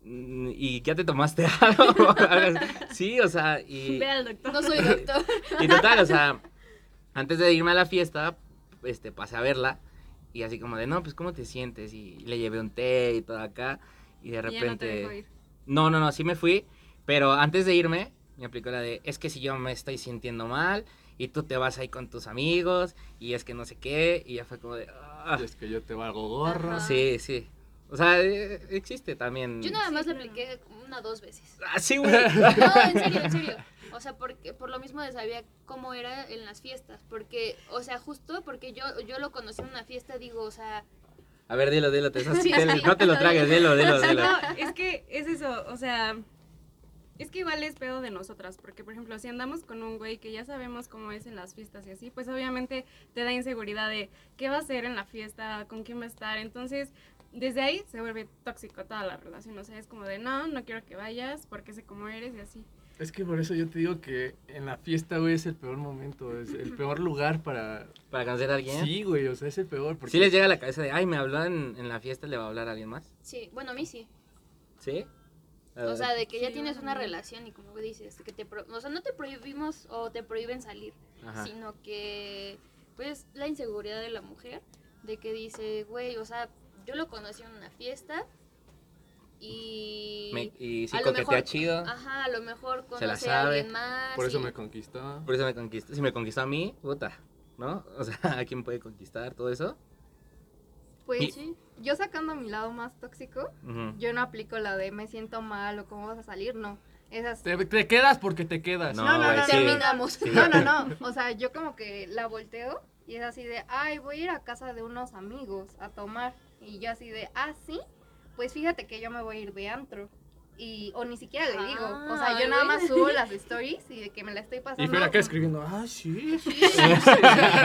¿y ya te tomaste <laughs> algo? <laughs> sí, o sea, y... Ve al doctor. No soy doctor. <laughs> Y total, o sea, antes de irme a la fiesta, este, pasé a verla y así como de, no, pues, ¿cómo te sientes? Y le llevé un té y todo acá y de Y ya no te repente... dejó ir. No, no, no, sí me fui, pero antes de irme, me aplicó la de, es que si yo me estoy sintiendo mal y tú te vas ahí con tus amigos y es que no sé qué, y ya fue como de. Y es que yo te valgo gorro. Ajá. Sí, sí. O sea, eh, existe también. Yo nada Sí, más le claro. apliqué una dos veces. Ah, sí, güey. <laughs> No, en serio, en serio. <laughs> O sea, porque por lo mismo de sabía cómo era en las fiestas. Porque, o sea, justo porque yo, yo lo conocí en una fiesta, digo, o sea, A ver, dilo, dilo, te estás- Sí, te- sí. no te lo tragues, dilo, dilo, Sí, dilo. no, es que es eso, o sea, es que igual es pedo de nosotras, porque por ejemplo, si andamos con un güey que ya sabemos cómo es en las fiestas y así, pues obviamente te da inseguridad de qué va a hacer en la fiesta, con quién va a estar, entonces desde ahí se vuelve tóxico toda la relación, o sea, es como de no, no quiero que vayas porque sé cómo eres y así. Es que por eso yo te digo que en la fiesta, güey, es el peor momento. Es el peor lugar para. Para conocer a alguien. Sí, güey, o sea, es el peor. Porque Sí les llega a la cabeza de, ay, me habló en, en la fiesta, le va a hablar a alguien más. sí, bueno, a mí sí. ¿Sí? A O sea, de que ya tienes una relación y como dices, que te pro- o sea, no te prohibimos o te prohíben salir, Ajá. sino que pues la inseguridad de la mujer de que dice, güey, o sea, yo lo conocí en una fiesta y Me- y sí a lo coquetea mejor- chido. Ajá, a lo mejor Se la conoce a sabe. alguien más. Por eso y- me conquistó. Por eso me conquistó. Si me conquistó a mí, puta, ¿no? <laughs> O sea, ¿a quién puede conquistar todo eso? Pues Y- Sí. Yo sacando mi lado más tóxico, yo no aplico la de me siento mal o cómo vas a salir, no. Esas... Te, te quedas porque te quedas. No, No, no, no, sí. Terminamos. Sí. <laughs> No, no, no. O sea, yo como que la volteo y es así de, ay, voy a ir a casa de unos amigos a tomar. Y yo así de, ah, sí, pues fíjate que yo me voy a ir de antro. Y, o ni siquiera le digo. O sea, yo Ay, nada más subo las stories y de que me la estoy pasando. Y Fer acá escribiendo, ah, sí. <laughs> Sí,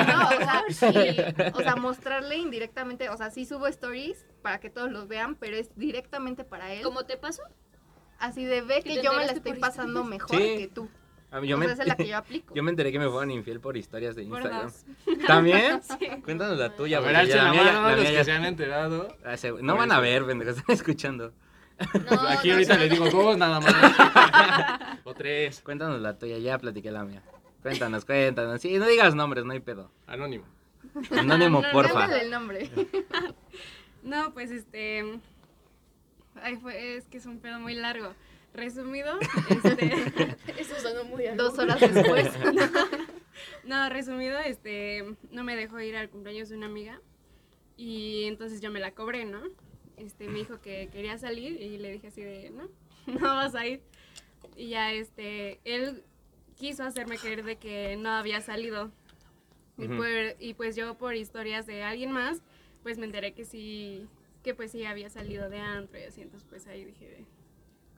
no, o sea, sí, o sea, mostrarle indirectamente, o sea, sí subo stories para que todos los vean, pero es directamente para él. ¿Cómo te pasó? Así de ve ¿Que yo me la estoy pasando historias? mejor Sí. que tú. A mí- yo, o me, sea, esa es la que yo <laughs> aplico. yo me enteré que me fueron infiel por historias de Instagram. <laughs> ¿También? Sí. Cuéntanos la tuya. A ver, la la mía- mano la los mía que ya- se han enterado. Ah, se- No van a ver, pendejos, están escuchando. No, <laughs> Aquí no, ahorita no. les digo dos nada más. <laughs> o tres. Cuéntanos la tuya, ya platiqué la mía. Cuéntanos, cuéntanos. Sí, no digas nombres, no hay pedo. Anónimo. Anónimo, No, no, porfa. El nombre. <laughs> No, pues este. Ay, fue, es que es un pedo muy largo. Resumido, este. Eso sonó muy algo. Dos horas después. No, resumido, este. No me dejó ir al cumpleaños de una amiga. Y entonces yo me la cobré, ¿no? Este, me dijo que quería salir y le dije así de, no, <laughs> no vas a ir. Y ya, este, él quiso hacerme creer de que no había salido. Y, Ujú. por- y pues yo por historias de alguien más, pues me enteré que sí, que pues sí había salido de antro y así. Entonces pues ahí dije,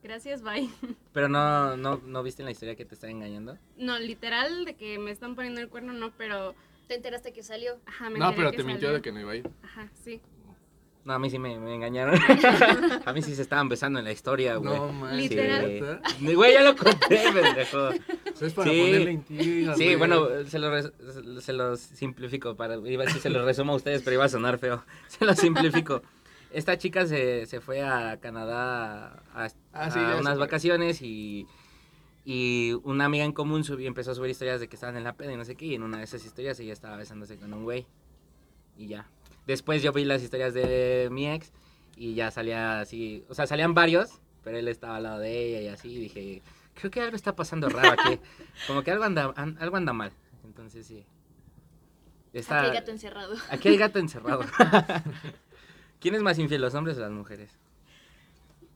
gracias, bye. <laughs> Pero no, no, no viste en la historia que te está engañando. No, literal de que me están poniendo el cuerno, no, pero... Te enteraste que salió. Ajá, me No, pero que te mintió salió. de que no iba a ir. Ajá, sí. No, a mí sí me, me engañaron. <laughs> a mí sí se estaban besando en la historia, güey. No, man. Literal. Sí. Güey, ya lo conté, <laughs> pendejo. Eso es para Sí. ponerle intriga, Sí, güey. bueno, se lo res- se los simplifico para iba a decir se los resumo a ustedes, pero iba a sonar feo. <laughs> Se los simplifico. Esta chica se, se fue a Canadá a, Ah, sí, a unas vacaciones y, y una amiga en común subió, empezó a subir historias de que estaban en la peda y no sé qué, y en una de esas historias ella estaba besándose con un güey. Y ya. Después yo vi las historias de mi ex y ya salía así, o sea, salían varios, pero él estaba al lado de ella y así, y dije, creo que algo está pasando raro aquí. <laughs> Como que algo anda, an- algo anda mal. Entonces sí. Está, Aquí hay gato encerrado. aquí hay gato encerrado. <laughs> ¿Quién es más infiel, los hombres o las mujeres?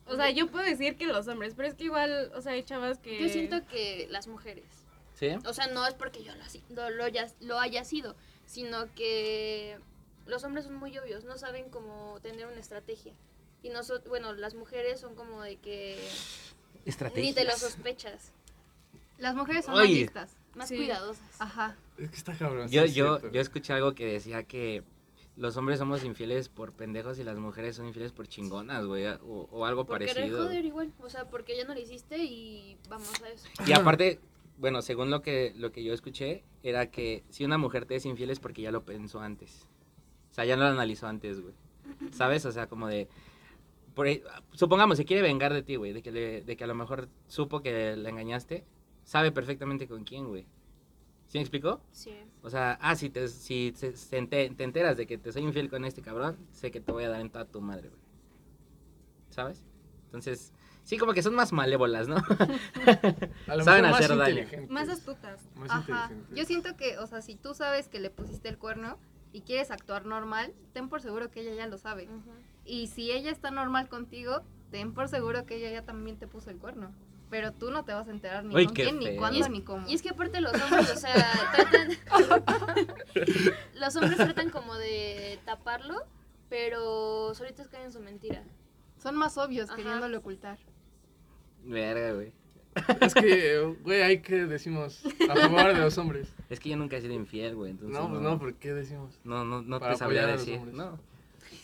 O sea, yo puedo decir que los hombres, pero es que igual, o sea, hay chavas que... Yo siento que las mujeres. ¿Sí? O sea, no es porque yo lo, lo, lo haya, lo haya sido, sino que los hombres son muy obvios, no saben cómo tener una estrategia. Y nosotros, bueno, las mujeres son como de que ni Estrategias. te lo sospechas, Las mujeres son Oye. más listas. más Sí. cuidadosas. Ajá. Es que está cabrón. sí Yo, es yo, cierto. yo escuché algo que decía que los hombres somos infieles por pendejos y las mujeres son infieles por chingonas, güey, o, o algo Por querer parecido. joder igual, o sea, porque ya no lo hiciste y vamos a eso. Y aparte, bueno, según lo que, lo que yo escuché, era que si una mujer te es infiel es porque ya lo pensó antes. O sea, ya no lo analizó antes, güey. ¿Sabes? O sea, como de... Por supongamos, se quiere vengar de ti, güey, de, que le- de que a lo mejor supo que la engañaste, sabe perfectamente con quién, güey. ¿Sí me explicó? Sí. O sea, ah, si, te, si se- se ente- te enteras de que te soy infiel con este cabrón, sé que te voy a dar en toda tu madre, güey. ¿Sabes? Entonces, sí, como que son más malévolas, ¿no? <laughs> A lo saben mejor más hacer daño. Más astutas. Más Ajá. Yo siento que, o sea, si tú sabes que le pusiste el cuerno y quieres actuar normal, ten por seguro que ella ya lo sabe. Y si ella está normal contigo, ten por seguro que ella ya también te puso el cuerno. Pero tú no te vas a enterar ni Uy, con qué quién, ni cuándo, es- ni cómo. Y es que aparte los hombres, o sea, <laughs> tratan... <laughs> los hombres tratan como de taparlo, pero solitos caen en su mentira. Son más obvios Ajá. queriéndolo ocultar. Verga, güey. Es que, güey, hay que decimos a favor de los hombres. Es que yo nunca he sido infiel, güey. Entonces No, pues no, ¿por qué decimos? No, no, no Para te sabría decir. hombres. No.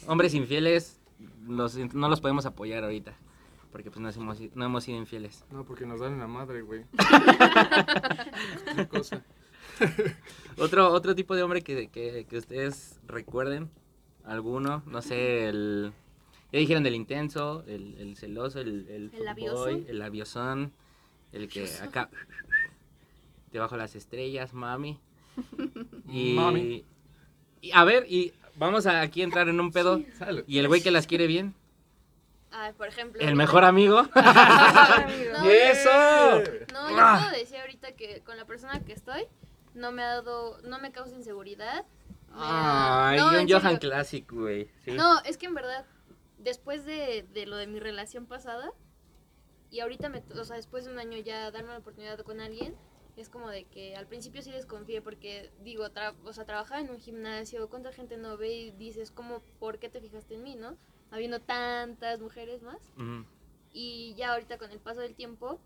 Hombres infieles, los, no los podemos apoyar ahorita. Porque pues no hemos, no hemos sido infieles. No, porque nos dan en la madre, güey. <laughs> Otra cosa. <laughs> Otro, otro tipo de hombre que, que, que ustedes recuerden, alguno, no sé, el, Ya dijeron del intenso, el, el celoso, el, el, El fuckboy, el labiosón, el que acá <laughs> debajo las estrellas, mami. <laughs> Y, Mami. y a ver, y vamos a aquí entrar en un pedo. Y el güey que las quiere bien, Ay, por ejemplo. el mejor amigo. <laughs> No, ¡Eso! No, yo Ah. puedo decir ahorita que con la persona que estoy no me ha dado, no me causa inseguridad. Ay, No, un Johan. Classic, güey. Sí. No, es que en verdad, después de, de lo de mi relación pasada, y ahorita, me, o sea, después de un año ya darme la oportunidad con alguien, es como de que al principio sí desconfié porque, digo, tra- o sea, trabajar en un gimnasio, cuánta gente no ve y dices, como, ¿por qué te fijaste en mí, no? Habiendo tantas mujeres más. Y ya ahorita con el paso del tiempo,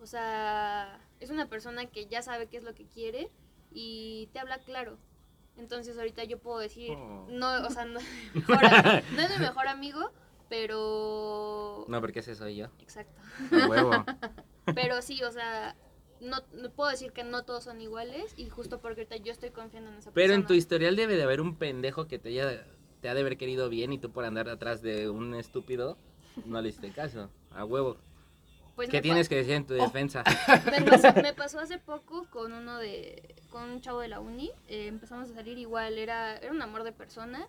o sea, es una persona que ya sabe qué es lo que quiere y te habla claro. Entonces ahorita yo puedo decir, Oh. no, o sea, no, <laughs> mejor- no es mi mejor amigo, pero... No, porque ese soy yo. Exacto. A huevo. <laughs> Pero sí, o sea, no, no puedo decir que no todos son iguales y justo porque ahorita yo estoy confiando en esa persona. Pero en tu historial debe de haber un pendejo que te, haya- te ha de haber querido bien y tú por andar atrás de un estúpido no le hiciste caso. A huevo. Pues ¿Qué tienes que decir en tu defensa? <laughs> Me pasó, me pasó hace poco con uno de con un chavo de la uni eh, empezamos a salir igual era era un amor de persona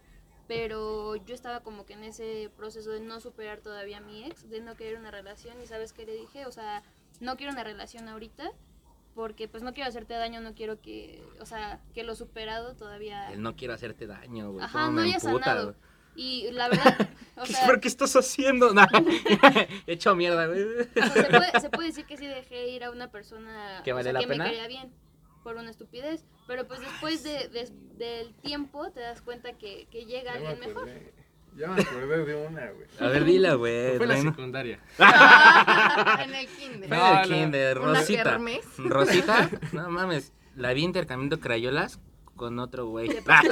pero yo estaba como que en ese proceso de no superar todavía a mi ex de no querer una relación y sabes qué le dije o sea no quiero una relación ahorita porque pues no quiero hacerte daño no quiero que o sea que lo superado todavía El no quiero hacerte daño, güey. ajá no emputa, sanado güey. y la verdad <laughs> o ¿Qué- sea, ¿Por qué estás haciendo? <laughs> No. <laughs> Hecho mierda, güey. O sea, se, puede, se puede decir que sí dejé ir a una persona ¿Que o vale sea, la que pena? me quería bien por una estupidez. Pero pues después de, de- del tiempo te das cuenta que, que llega Ya me alguien mejor. Ya me acordé de una, güey. A ver, dila, güey. Fue en la secundaria. <laughs> en el kinder. Fue No, en el kinder, Rosita. Rosita, no mames. La vi intercambiando crayolas con otro güey. Le prestó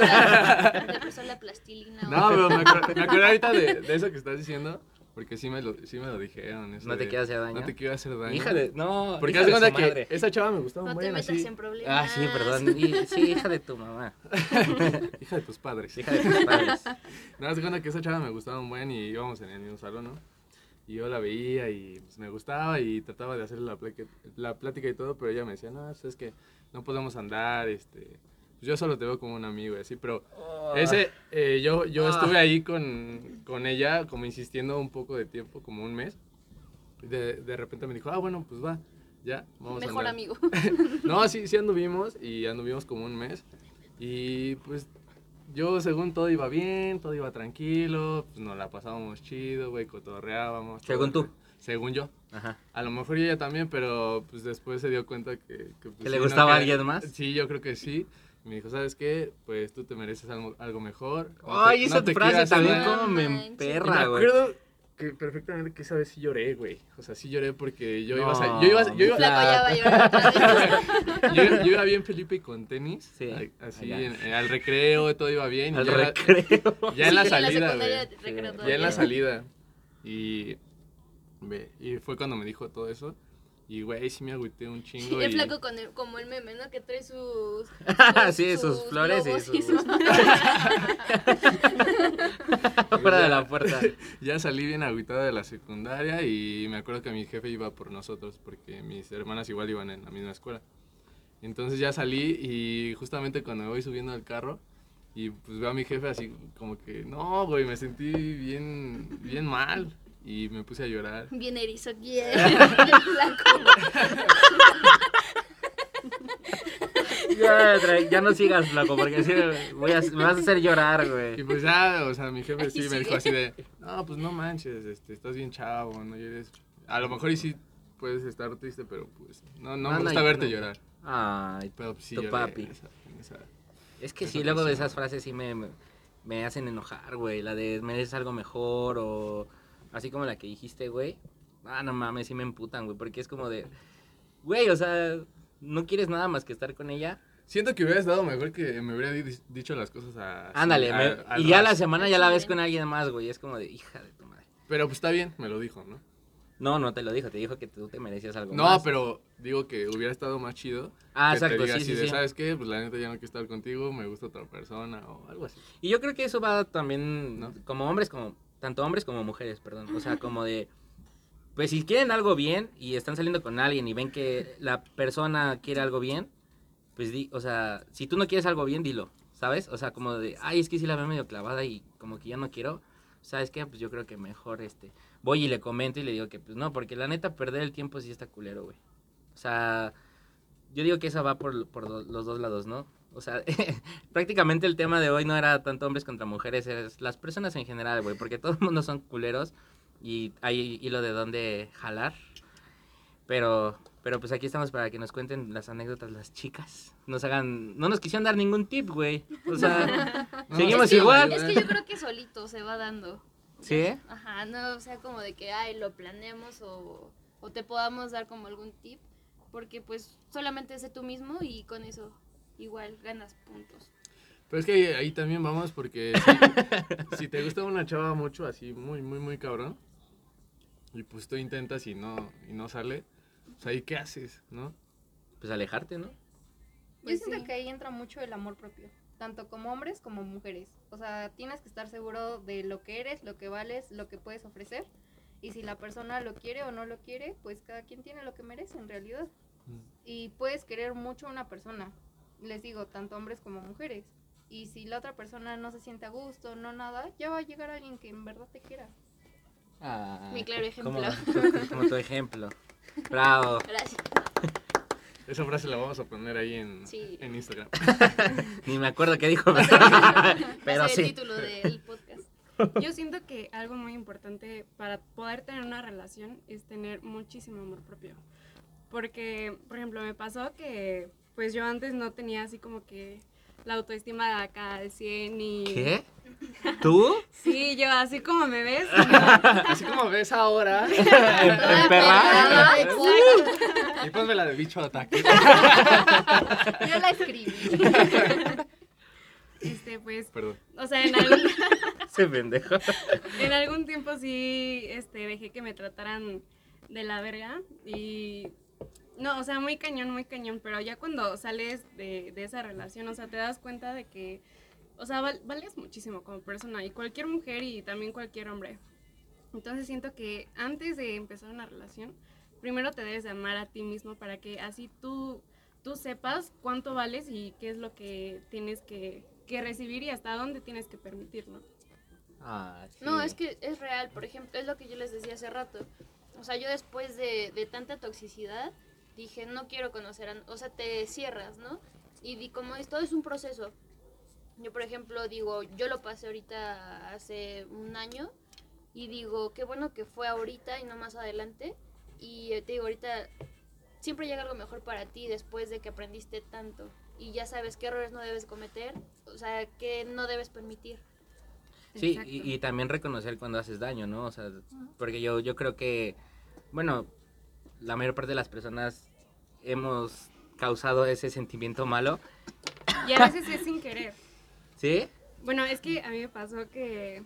la, la plastilina. No, pero me acuerdo, me acuerdo ahorita de, de eso que estás diciendo. Porque sí me lo, sí me lo dijeron. eso No te de, quiero hacer daño. No te quiero hacer daño. Hija de. No. Porque hija haz de de cuenta su que madre. esa chava me gustaba no un te metas así. en problemas. Ah, sí, perdón. Y- sí, hija de tu mamá. <laughs> Hija de tus padres. Hija de tus padres. <laughs> No, haz cuenta que esa chava me gustaba un buen y íbamos en el mismo salón, ¿no? Y yo la veía y pues, me gustaba y trataba de hacerle la, la plática y todo, pero ella me decía, no, pues, es que no podemos andar, este... pues, yo solo te veo como un amigo y así, pero ese, eh, yo, yo Ah. estuve ahí con, con ella como insistiendo un poco de tiempo, como un mes. De, de repente me dijo, ah, bueno, pues va, ya, vamos a Mejor andar. amigo. <laughs> <laughs> No, sí, sí anduvimos y anduvimos como un mes. Y pues yo según todo iba bien, todo iba tranquilo, pues nos la pasábamos chido, güey, cotorreábamos. todo. Según tú. Según yo. Ajá. A lo mejor ella también, pero pues después se dio cuenta que... Que, pues, ¿Que le no, gustaba a que- alguien más? Sí, yo creo que sí. Y me dijo, ¿sabes qué? Pues tú te mereces algo, algo mejor. No te- Ay, no esa te frase también daño". como me. Y emperra, me güey. acuerdo que perfectamente que esa vez sí lloré, güey. O sea, sí lloré porque yo iba a... No, Yo iba, yo iba, vez. <laughs> yo, yo iba bien Felipe con tenis. Sí, a- Así, en- al recreo, todo iba bien. y Al ya la- recreo. ya en la Sí, salida, güey. Ya en la salida. Y, ve- y fue cuando me dijo todo eso. Y, güey, sí me agüité un chingo. el y- flaco con el, como el meme, ¿no? Que trae sus... <laughs> Sí, sus flores y sus- <laughs> Fuera de la puerta. <laughs> Ya salí bien agüitada de la secundaria y me acuerdo que mi jefe iba por nosotros porque mis hermanas igual iban en la misma escuela. Entonces ya salí y justamente cuando me voy subiendo al carro y pues veo a mi jefe así como que, no, güey, me sentí bien, bien mal y me puse a llorar. Bien erizo, <laughs> bien. <laughs> Bien flaco. <laughs> Ya, ya no sigas, flaco, porque sí, voy a, me vas a hacer llorar, Y güey. pues ya, o sea, mi jefe sí me dijo así de, no, pues no manches, este, estás bien chavo, no llores. A lo mejor y sí puedes estar triste, pero pues no, no, No, me gusta no. verte llorar. Ay, Pero pues sí Tu lloré papi. esa- esa- es que sí, luego de esas frases sí me, me, me hacen enojar, güey. La de mereces algo mejor o así como la que dijiste, güey. Ah, no mames, sí me emputan, güey, porque es como de, güey, o sea, no quieres nada más que estar con ella. Siento que hubieras dado mejor que me hubiera di- dicho las cosas a... Ándale, a- me- al y ya la semana ya la ves con alguien más, güey. Es como de, hija de tu madre. Pero pues está bien, me lo dijo, ¿no? No, no te lo dijo, te dijo que tú te merecías algo No, más. pero digo que hubiera estado más chido. Ah, que te exacto, diga sí, así sí, de, sí. ¿sabes qué? Pues la neta ya no quiero estar contigo, me gusta otra persona o algo así. Y yo creo que eso va también, ¿No? como hombres, como tanto hombres como mujeres, perdón. O sea, como de, pues si quieren algo bien y están saliendo con alguien y ven que la persona quiere algo bien, pues di, o sea, si tú no quieres algo bien, dilo, ¿sabes? O sea, como de, ay, es que sí la veo medio clavada y como que ya no quiero. ¿Sabes qué? Pues yo creo que mejor, este, voy y le comento y le digo que, pues no, porque la neta, perder el tiempo sí está culero, güey. O sea, yo digo que esa va por, por los dos lados, ¿no? O sea, <laughs> prácticamente el tema de hoy no era tanto hombres contra mujeres, es las personas en general, güey, porque todo el mundo son culeros y hay hilo de dónde jalar. Pero, pero pues aquí estamos para que nos cuenten las anécdotas las chicas. Nos hagan, no nos quisieron dar ningún tip, güey. O sea, <laughs> No, <laughs> Seguimos es que, igual. Es que yo creo que solito se va dando. ¿sí? Ajá, no o sea como de que, ay, lo planeemos o, o te podamos dar como algún tip. Porque pues solamente sé tú mismo y con eso igual ganas puntos. Pero es que ahí, ahí también vamos porque si, si te gusta una chava mucho, así muy, muy, muy cabrón, y pues tú intentas y no, y no sale, pues ahí qué haces, ¿no? Pues alejarte, ¿no? Pues Yo siento sí. que ahí entra mucho el amor propio, tanto como hombres como mujeres. O sea, tienes que estar seguro de lo que eres, lo que vales, lo que puedes ofrecer. Y si la persona lo quiere o no lo quiere, pues cada quien tiene lo que merece en realidad. Mm. Y puedes querer mucho a una persona, les digo, tanto hombres como mujeres. Y si la otra persona no se siente a gusto, no nada, ya va a llegar alguien que en verdad te quiera. Ah, Mi claro ejemplo. Como, <laughs> como tu ejemplo. Bravo. Gracias. Esa frase la vamos a poner ahí en, Sí. en Instagram. <laughs> Ni me acuerdo qué dijo, <laughs> pero, pero ser el sí. título del podcast. Yo siento que algo muy importante para poder tener una relación es tener muchísimo amor propio. Porque, por ejemplo, me pasó que pues yo antes no tenía así como que la autoestima acá al 100 y... ¿Qué? <laughs> ¿Tú? Sí, yo así como me ves. <laughs> Así como ves ahora. <laughs> ¿En perra? y ponme la de bicho ataque. Yo la escribí. este, pues, Perdón. o sea, en algún, Ese pendejo. en algún tiempo sí este, dejé que me trataran de la verga y no, o sea, muy cañón, muy cañón, pero ya cuando sales de, de esa relación, o sea, te das cuenta de que, o sea, val- vales muchísimo como persona y cualquier mujer y también cualquier hombre. Entonces siento que antes de empezar una relación, primero te debes de amar a ti mismo para que así tú, tú sepas cuánto vales y qué es lo que tienes que, que recibir y hasta dónde tienes que permitir, ¿no? Ah, sí. No, es que es real, por ejemplo, es lo que yo les decía hace rato. O sea, yo después de, de tanta toxicidad dije, no quiero conocer a... O sea, te cierras, ¿no? Y di, como es, todo es un proceso. Yo, por ejemplo, digo, yo lo pasé ahorita hace un año y digo, qué bueno que fue ahorita y no más adelante. Y eh, te digo, ahorita siempre llega algo mejor para ti después de que aprendiste tanto y ya sabes qué errores no debes cometer, o sea, qué no debes permitir. Sí, y, y también reconocer cuando haces daño, ¿no? O sea, porque yo, yo creo que, bueno, la mayor parte de las personas hemos causado ese sentimiento malo, Y a veces es sin querer. ¿sí? Bueno, es que a mí me pasó que,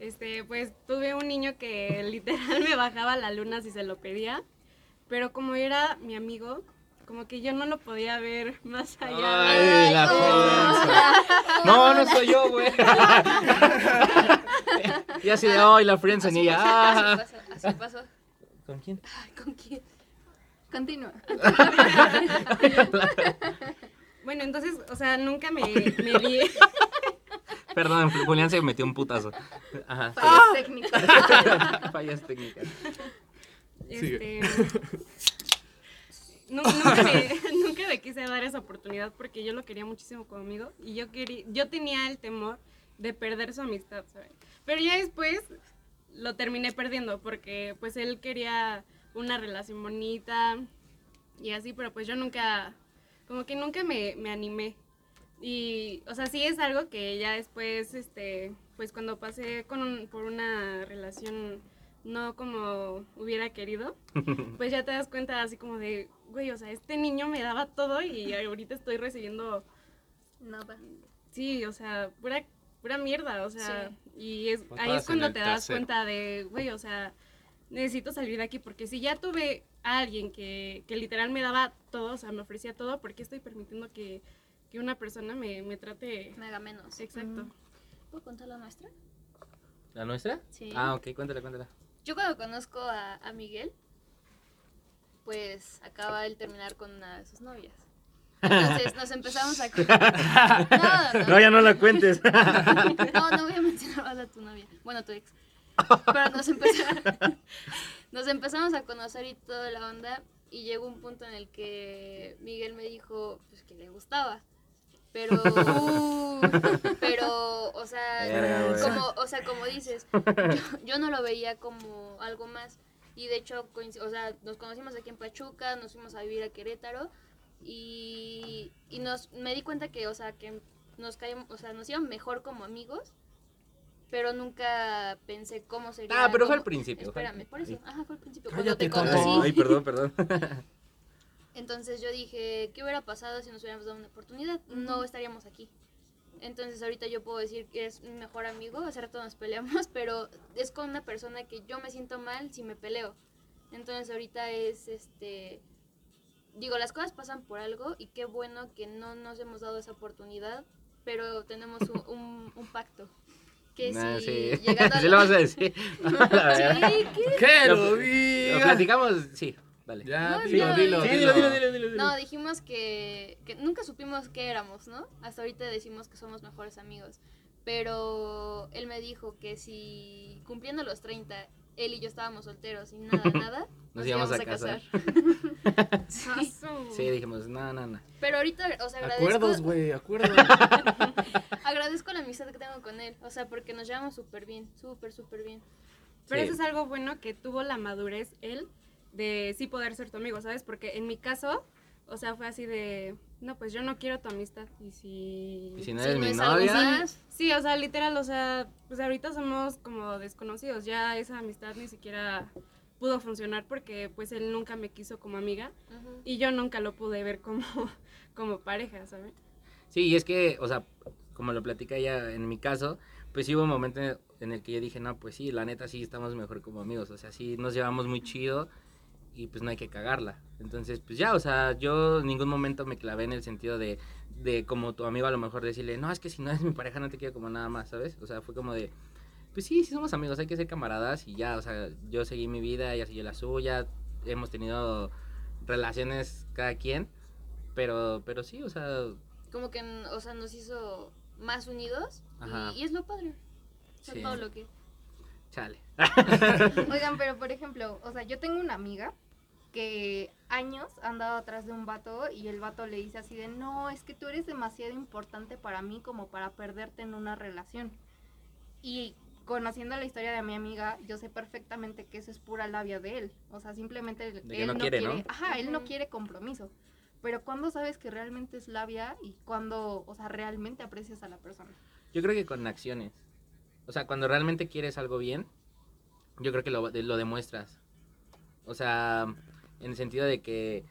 este, pues tuve un niño que <laughs> literal me bajaba la luna si se lo pedía, pero como era mi amigo, como que yo no lo podía ver más allá. Ay, la friendzone. No, no soy yo, güey. <laughs> <laughs> y así de, ay, la friendzone y ella. Así pasó, así pasó. ¿Con quién? Ay, ¿Con quién? Continúa. <laughs> Bueno, entonces, o sea, nunca me, me di... <laughs> Perdón, Julián se metió un putazo. Ajá. Fallas técnicas. <laughs> Fallas técnicas. Este, nu- nunca, me, nunca me quise dar esa oportunidad porque yo lo quería muchísimo conmigo y yo quería, yo tenía el temor de perder su amistad, ¿sabes? Pero ya después lo terminé perdiendo porque pues él quería una relación bonita y así, pero pues yo nunca, como que nunca me, me animé. Y, o sea, sí es algo que ya después, este, pues cuando pasé con un- por una relación no como hubiera querido, <laughs> pues ya te das cuenta así como de, güey, o sea, este niño me daba todo y ahorita estoy recibiendo, Nada. sí, o sea, pura, pura mierda, o sea, y es, ahí es cuando te das cuenta de, güey, o sea, necesito salir de aquí porque si ya tuve a alguien que, que literal me daba todo, o sea, me ofrecía todo, ¿por qué estoy permitiendo que, que una persona me, me trate... Mega menos. Exacto. ¿Puedo contar la nuestra? ¿La nuestra? Sí. Ah, ok, cuéntala, cuéntala. Yo cuando conozco a, a Miguel, pues acaba de terminar con una de sus novias. Entonces nos empezamos a... <laughs> No, no, no. ya no la cuentes. <laughs> No, no voy a mencionar más a tu novia. Bueno, tu ex. Pero nos, empezamos, <laughs> nos empezamos a conocer y toda la onda. Y llegó un punto en el que Miguel me dijo pues, que le gustaba. Pero, pero, o sea, como, o sea, como dices, yo, yo no lo veía como algo más. Y de hecho, o sea, nos conocimos aquí en Pachuca, nos fuimos a vivir a Querétaro y, y nos, me di cuenta que, o sea, que nos caíamos, o sea, nos iban mejor como amigos, pero nunca pensé cómo sería. Ah, pero fue al principio, Espérame, por eso, ajá, fue al principio. Cállate, cuando te conocí, Ay, perdón, perdón. <laughs> <laughs> entonces yo dije, ¿qué hubiera pasado si nos hubiéramos dado una oportunidad? No estaríamos aquí. Entonces ahorita yo puedo decir que es mi mejor amigo, hace rato nos peleamos, <laughs> pero es con una persona que yo me siento mal si me peleo. Entonces ahorita es este digo, las cosas pasan por algo y qué bueno que no nos hemos dado esa oportunidad, pero tenemos un, un- un pacto. Que Nah, si sí. <laughs> llegando a Sí lo vas a decir. <laughs> Sí, ¿qué? ¡Que Lo- lo platicamos, sí, dale. Ya, No, dilo, no, dilo, no. Sí, dilo. dilo, dilo, dilo, dilo. No, dijimos que, que nunca supimos qué éramos, ¿no? Hasta ahorita decimos que somos mejores amigos. Pero él me dijo que si cumpliendo los 30, él y yo estábamos solteros y nada, <laughs> nada, Nos íbamos a casar. <laughs> Sí. Sí, dijimos, no, no, no. Pero ahorita, o sea, agradezco, Acuerdos, güey, acuerdos. <laughs> agradezco la amistad que tengo con él. O sea, porque nos llevamos súper bien, súper, súper bien. Pero Sí. eso es algo bueno que tuvo la madurez él de sí poder ser tu amigo, ¿sabes? Porque en mi caso, o sea, fue así de, no, pues yo no quiero tu amistad. Y si... Y si no Si eres no mi novia, Sí, o sea, literal, o sea, pues ahorita somos como desconocidos. Ya esa amistad ni siquiera pudo funcionar porque pues él nunca me quiso como amiga y yo nunca lo pude ver como, <laughs> como pareja, ¿sabes? Sí, y es que, o sea, como lo platica ella en mi caso, pues sí hubo un momento en el que yo dije, no, pues sí, la neta sí estamos mejor como amigos, o sea, sí nos llevamos muy chido y pues no hay que cagarla. Entonces, pues ya, o sea, yo en ningún momento me clavé en el sentido de, de como tu amigo a lo mejor decirle, no, es que si no eres mi pareja no te quiero como nada más, ¿sabes? O sea, fue como de, pues sí, sí somos amigos, hay que ser camaradas y ya, o sea, yo seguí mi vida, ella siguió la suya, hemos tenido relaciones cada quien, pero, pero sí, o sea, Como que, o sea, nos hizo más unidos y, y es lo padre. O sea, Sí. todo lo que... chale. <laughs> Oigan, pero por ejemplo, o sea, yo tengo una amiga que años ha andado atrás de un vato y el vato le dice así de, no, es que tú eres demasiado importante para mí como para perderte en una relación. Y conociendo la historia de mi amiga, yo sé perfectamente que eso es pura labia de él. O sea, simplemente él que no quiere, ¿no? Ajá, él no quiere compromiso. Pero ¿cuándo sabes que realmente es labia y cuándo, o sea, realmente aprecias a la persona? Yo creo que con acciones. O sea, cuando realmente quieres algo bien, yo creo que lo, lo demuestras. O sea, en el sentido de que,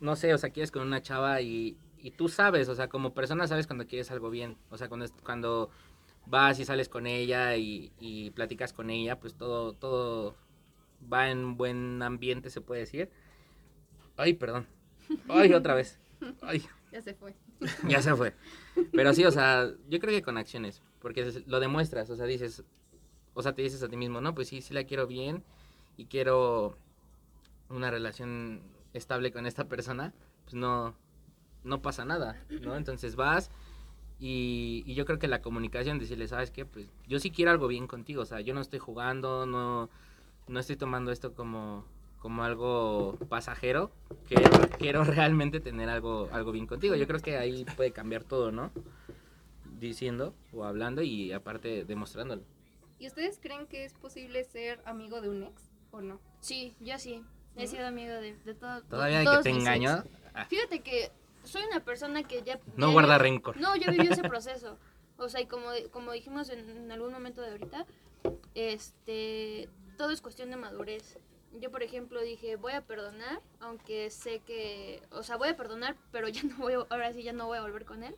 no sé, o sea, quieres con una chava y, y tú sabes, o sea, como persona sabes cuando quieres algo bien. O sea, cuando, cuando vas y sales con ella y, y platicas con ella, pues todo, todo va en buen ambiente, se puede decir. Ay, perdón. Ay, <laughs> otra vez. Ay. Ya se fue. <laughs> Ya se fue. Pero sí, o sea, yo creo que con acciones, porque lo demuestras, o sea, dices, o sea, te dices a ti mismo, no, pues sí, sí la quiero bien y quiero una relación estable con esta persona, pues no, no pasa nada, ¿no? <clears throat> Entonces vas y, y yo creo que la comunicación, decirle, ¿sabes qué? Pues yo sí quiero algo bien contigo, o sea, yo no estoy jugando, no, no estoy tomando esto como, como algo pasajero, quiero, quiero <laughs> realmente tener algo, algo bien contigo. Yo creo que ahí puede cambiar todo, ¿no? Diciendo o hablando y aparte demostrándolo. ¿Y ustedes creen que es posible ser amigo de un ex o no? Sí, yo sí. He sido amigo de, de todo. Todavía de que todos te mis ex. engañó, ah, Fíjate que soy una persona que ya... no ya guarda rencor. No, ya vivió ese <laughs> proceso. O sea, y como, como dijimos en, en algún momento de ahorita, este, todo es cuestión de madurez. Yo, por ejemplo, dije, voy a perdonar, aunque sé que, o sea, voy a perdonar, pero ya <laughs> no voy, a- ahora sí ya no voy a volver con él.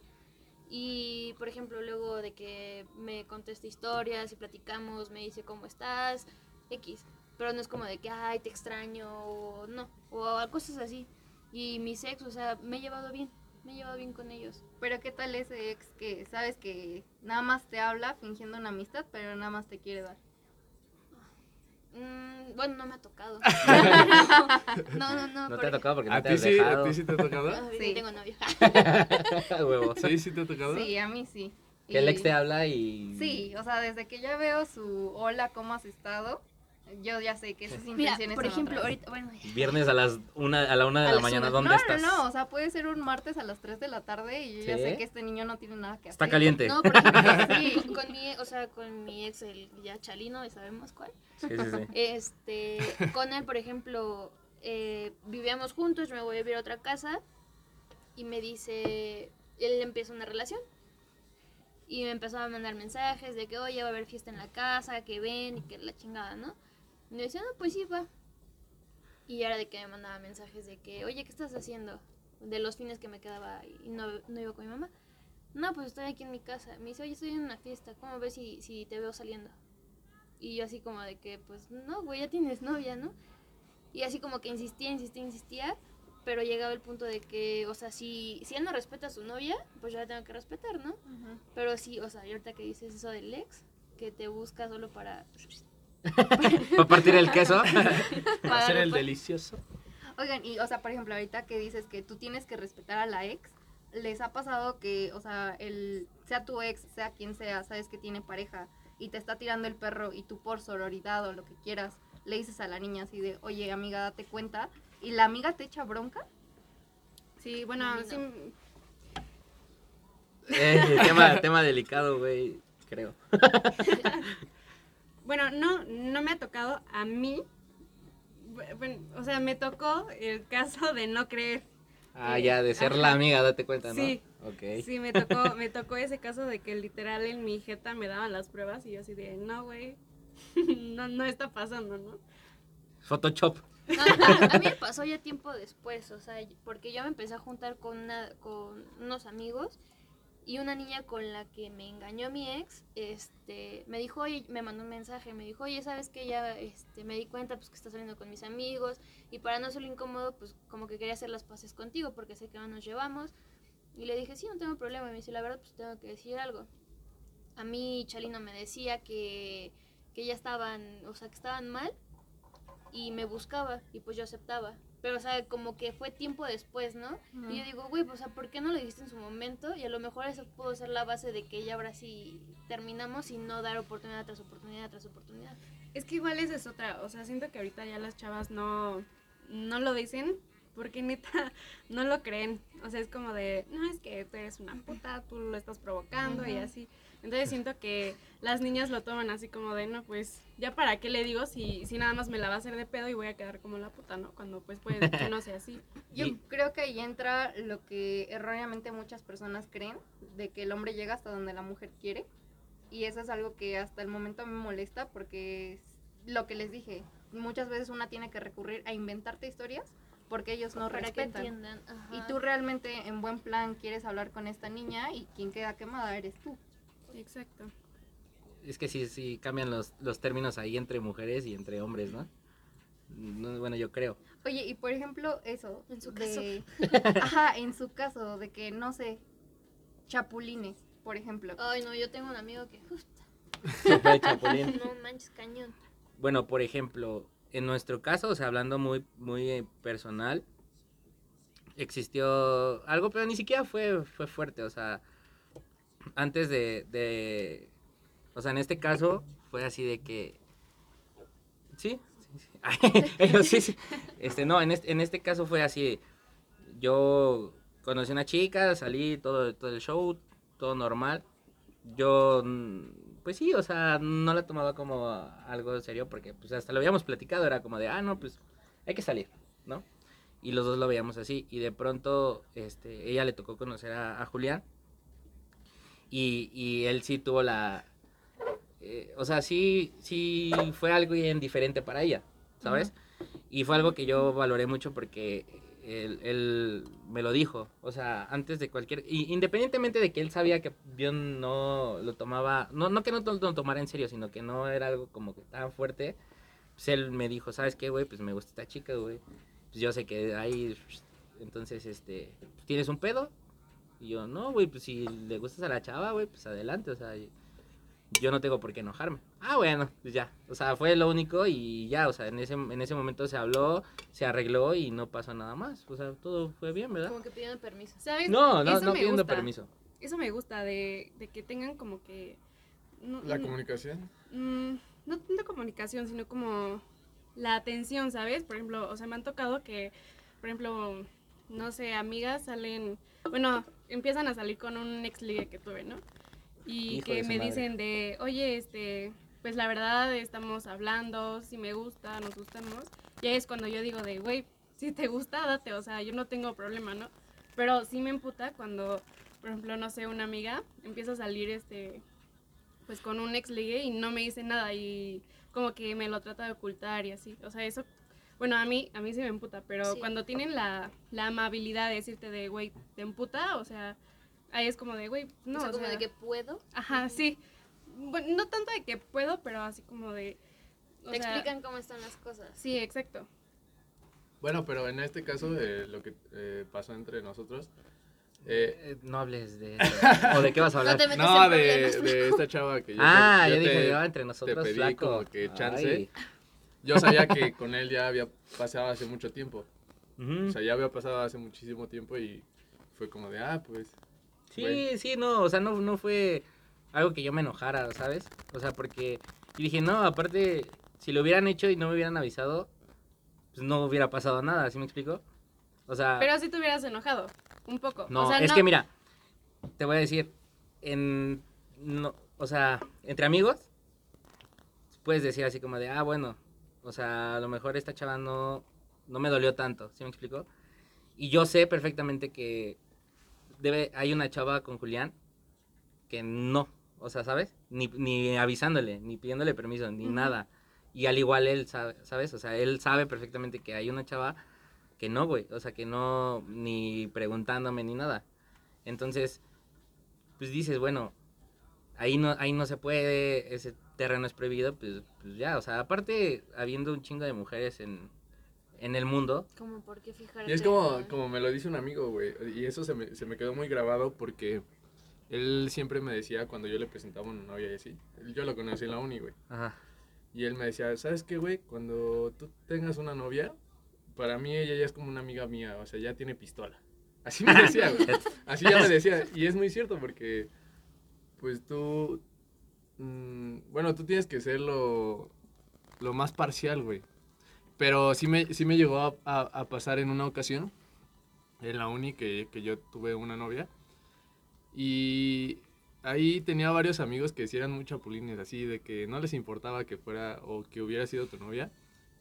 Y, por ejemplo, luego de que me conteste historias y platicamos, me dice, ¿cómo estás? X. Pero no es como de que, ay, te extraño, o no, o cosas así. Y mis ex, o sea, me he llevado bien. me he llevado bien con ellos. Pero ¿qué tal ese ex que sabes que nada más te habla fingiendo una amistad, pero nada más te quiere dar? Mm, bueno, no me ha tocado. <laughs> <laughs> no, no, no. No te ha tocado porque no ¿A te has sí? dejado. ¿A ti sí te ha tocado? <laughs> Sí. tengo novio. Huevo. ¿Sí? ¿Sí te ha tocado? Sí, a mí sí. Que el ex te habla y... Sí, o sea, desde que ya veo su hola, ¿cómo has estado? Yo ya sé que Mira, intenciones por son ejemplo, otras. ahorita, bueno, Viernes a las una, a la una de A la mañana, una. ¿dónde no, estás? no, no, o sea, puede ser un martes a las 3 de la tarde y yo ya ¿Sí? sé que este niño no tiene nada que Está hacer. caliente. no, por ejemplo, <laughs> sí, con, con mi, o sea, con mi ex, el ya Chalino, ya sabemos cuál. Sí, sí, sí. Este, con él, por ejemplo, eh, vivíamos juntos, yo me voy a vivir a otra casa y me dice, él empieza una relación. Y me empezó a mandar mensajes de que, oye, va a haber fiesta en la casa, que ven y que la chingada, ¿no? Y yo decía, no, pues sí, va. Y era de que me mandaba mensajes de que, oye, ¿qué estás haciendo? De los fines que me quedaba y no, no iba con mi mamá. No, pues estoy aquí en mi casa. Me dice, oye, estoy en una fiesta, ¿cómo ves si, si te veo saliendo? Y yo así como de que, pues, no, güey, ya tienes novia, ¿no? Y así como que insistía, insistía, insistía, pero llegaba el punto de que, o sea, si, si él no respeta a su novia, pues yo la tengo que respetar, ¿no? Pero sí, o sea, y ahorita que dices eso del ex, que te busca solo para... <laughs> ¿Para partir el queso? para Hacer el delicioso. Oigan, y o sea, por ejemplo, ahorita que dices que tú tienes que respetar a la ex, ¿les ha pasado que, o sea, el, sea tu ex, sea quien sea, sabes que tiene pareja y te está tirando el perro y tú por sororidad o lo que quieras, le dices a la niña así de, oye, amiga, date cuenta, y la amiga te echa bronca? Sí, bueno, no. sí, Eh, tema, tema delicado, güey, creo. <laughs> Bueno, no, no me ha tocado a mí. Bueno, o sea, me tocó el caso de no creer. Ah, Eh, ya, de ser ajá. la amiga, date cuenta, ¿no? Sí. Ok. Sí, me tocó, <laughs> me tocó ese caso de que literal en mi jeta me daban las pruebas y yo así de, no, güey, <laughs> no, no está pasando, ¿no? Photoshop. No, a, a mí me <laughs> pasó ya tiempo después, o sea, porque yo me empecé a juntar con, una, con unos amigos y una niña con la que me engañó mi ex, este, me dijo, oye, me mandó un mensaje, me dijo, oye, ¿sabes que Ya, este, me di cuenta, pues, que estás saliendo con mis amigos y para no ser incómodo, pues, como que quería hacer las paces contigo porque sé que no nos llevamos. Y le dije, sí, no tengo problema, y me dice, la verdad, pues, tengo que decir algo. A mí Chalino me decía que, que ya estaban, o sea, que estaban mal y me buscaba y pues yo aceptaba. Pero, o sea, como que fue tiempo después, ¿no? Y yo digo, güey, pues, o sea, ¿por qué no lo dijiste en su momento? Y a lo mejor eso pudo ser la base de que ya ahora sí terminamos y no dar oportunidad tras oportunidad tras oportunidad. Es que igual esa es otra, o sea, siento que ahorita ya las chavas no, no lo dicen porque neta <laughs> no lo creen. O sea, es como de, no, es que tú eres una puta, tú lo estás provocando y así. Entonces siento que las niñas lo toman así como de, no, pues, ya para qué le digo si, si nada más me la va a hacer de pedo y voy a quedar como la puta, ¿no? Cuando pues puede que no sea así. <laughs> Yo creo que ahí entra lo que erróneamente muchas personas creen, de que el hombre llega hasta donde la mujer quiere. Y eso es algo que hasta el momento me molesta porque es lo que les dije, muchas veces una tiene que recurrir a inventarte historias porque ellos no para que respetan. Ajá. Y tú realmente en buen plan quieres hablar con esta niña y quien queda quemada eres tú. Exacto. Es que sí, sí, cambian los, los términos ahí entre mujeres y entre hombres, ¿no? No, Bueno, yo creo. Oye, y por ejemplo, eso. En su de- <laughs> <laughs> Ajá, en su caso, de que, no sé, chapulines, por ejemplo. Ay, no, yo tengo un amigo que. Super chapulín. <laughs> No manches, cañón. Bueno, por ejemplo, en nuestro caso, o sea, hablando muy, muy eh, personal, existió algo, pero ni siquiera fue, fue fuerte, o sea, antes de, o sea, en este caso fue así de que, sí, sí, sí, <laughs> sí, este, no, en este, en este caso fue así, yo conocí una chica, salí todo, todo el show, todo normal, yo, mm, pues sí, o sea, no la tomaba como algo serio porque pues hasta lo habíamos platicado, era como de, ah, no, pues hay que salir, ¿no? Y los dos lo veíamos así y de pronto, este, ella le tocó conocer a Julián y, y él sí tuvo la, eh, o sea, sí, sí fue algo bien diferente para ella, ¿sabes? Y fue algo que yo valoré mucho porque él, él me lo dijo, o sea, antes de cualquier, y independientemente de que él sabía que yo no lo tomaba, no, no que no lo tomara en serio, sino que no era algo como que tan fuerte, pues él me dijo, ¿sabes qué, güey? Pues me gusta esta chica, güey. Pues yo sé que ahí, entonces, este, ¿tienes un pedo? Y yo, no, güey, pues si le gustas a la chava, güey, pues adelante, o sea, yo no tengo por qué enojarme. Ah, bueno, pues ya. O sea, fue lo único y ya, o sea, en ese, en ese momento se habló, se arregló y no pasó nada más. O sea, todo fue bien, ¿verdad? Como que pidieron permiso. ¿Sabes? No, no, Eso no me pidiendo gusta. permiso. Eso me gusta, de, de que tengan como que... no- La comunicación. mm, no tanto comunicación, sino como la atención, ¿sabes? Por ejemplo, o sea, me han tocado que, por ejemplo, no sé, amigas salen, bueno, empiezan a salir con un ex ligue que tuve, ¿no? Y Hijo que me madre. dicen de, oye, este, pues la verdad estamos hablando, si me gusta, nos gustamos. Y ahí es cuando yo digo de, güey, si te gusta, date, o sea, yo no tengo problema, ¿no? Pero sí me emputa cuando, por ejemplo, no sé, una amiga empieza a salir, este, pues con un ex ligue y no me dice nada y como que me lo trata de ocultar y así. O sea, eso, bueno, a mí, a mí sí me emputa, pero Sí. cuando tienen la, la amabilidad de decirte de, güey, ¿te emputa? O sea, ahí es como de, güey, no, o sea, o como sea, de que puedo. Ajá, sí. Bueno, no tanto de que puedo, pero así como de... o Te sea, explican cómo están las cosas. Sí, exacto. Bueno, pero en este caso, eh, lo que eh, pasó entre nosotros. eh, Eh, no hables de <laughs> eso. ¿O de qué vas a hablar? No te de, de esta chava que yo. ah, te- yo, dije, te- yo entre nosotros, pedí flaco. como que chance. Ay. Yo sabía que con él ya había pasado hace mucho tiempo. O sea, ya había pasado hace muchísimo tiempo y fue como de, ah, pues. Sí, sí, no, o sea, no, no fue algo que yo me enojara, ¿sabes? O sea, porque y dije, no, aparte, si lo hubieran hecho y no me hubieran avisado, pues no hubiera pasado nada, ¿sí me explico? O sea, Pero sí te hubieras enojado, un poco. no, o sea, es no- que mira, te voy a decir, en, no, o sea, entre amigos, puedes decir así como de, ah, bueno, o sea, a lo mejor esta chava no, no me dolió tanto, ¿sí me explico? Y yo sé perfectamente que debe, hay una chava con Julián que no, o sea, ¿sabes? Ni, ni avisándole, ni pidiéndole permiso, ni nada. Y al igual él sabe, ¿sabes? O sea, él sabe perfectamente que hay una chava que no, güey. O sea, que no, ni preguntándome ni nada. Entonces, pues dices, bueno, ahí no, ahí no se puede, ese terreno es prohibido, pues, pues ya. O sea, aparte, habiendo un chingo de mujeres en, en el mundo, Como por qué fijarte. Y es como, como me lo dice un amigo, güey. Y eso se me, se me quedó muy grabado porque él siempre me decía cuando yo le presentaba una novia y así. Yo lo conocí en la uni, güey. ajá. Y él me decía, ¿sabes qué, güey? Cuando tú tengas una novia, para mí ella ya es como una amiga mía, o sea, ya tiene pistola. Así me decía, güey. <laughs> Así ya me decía. Y es muy cierto porque, pues tú, mm, bueno, tú tienes que ser lo, lo más parcial, güey. Pero sí me, sí me llegó a, pasar en una ocasión, en la uni, que, que yo tuve una novia. Y ahí tenía varios amigos que sí eran muy chapulines, así, de que no les importaba que fuera o que hubiera sido tu novia.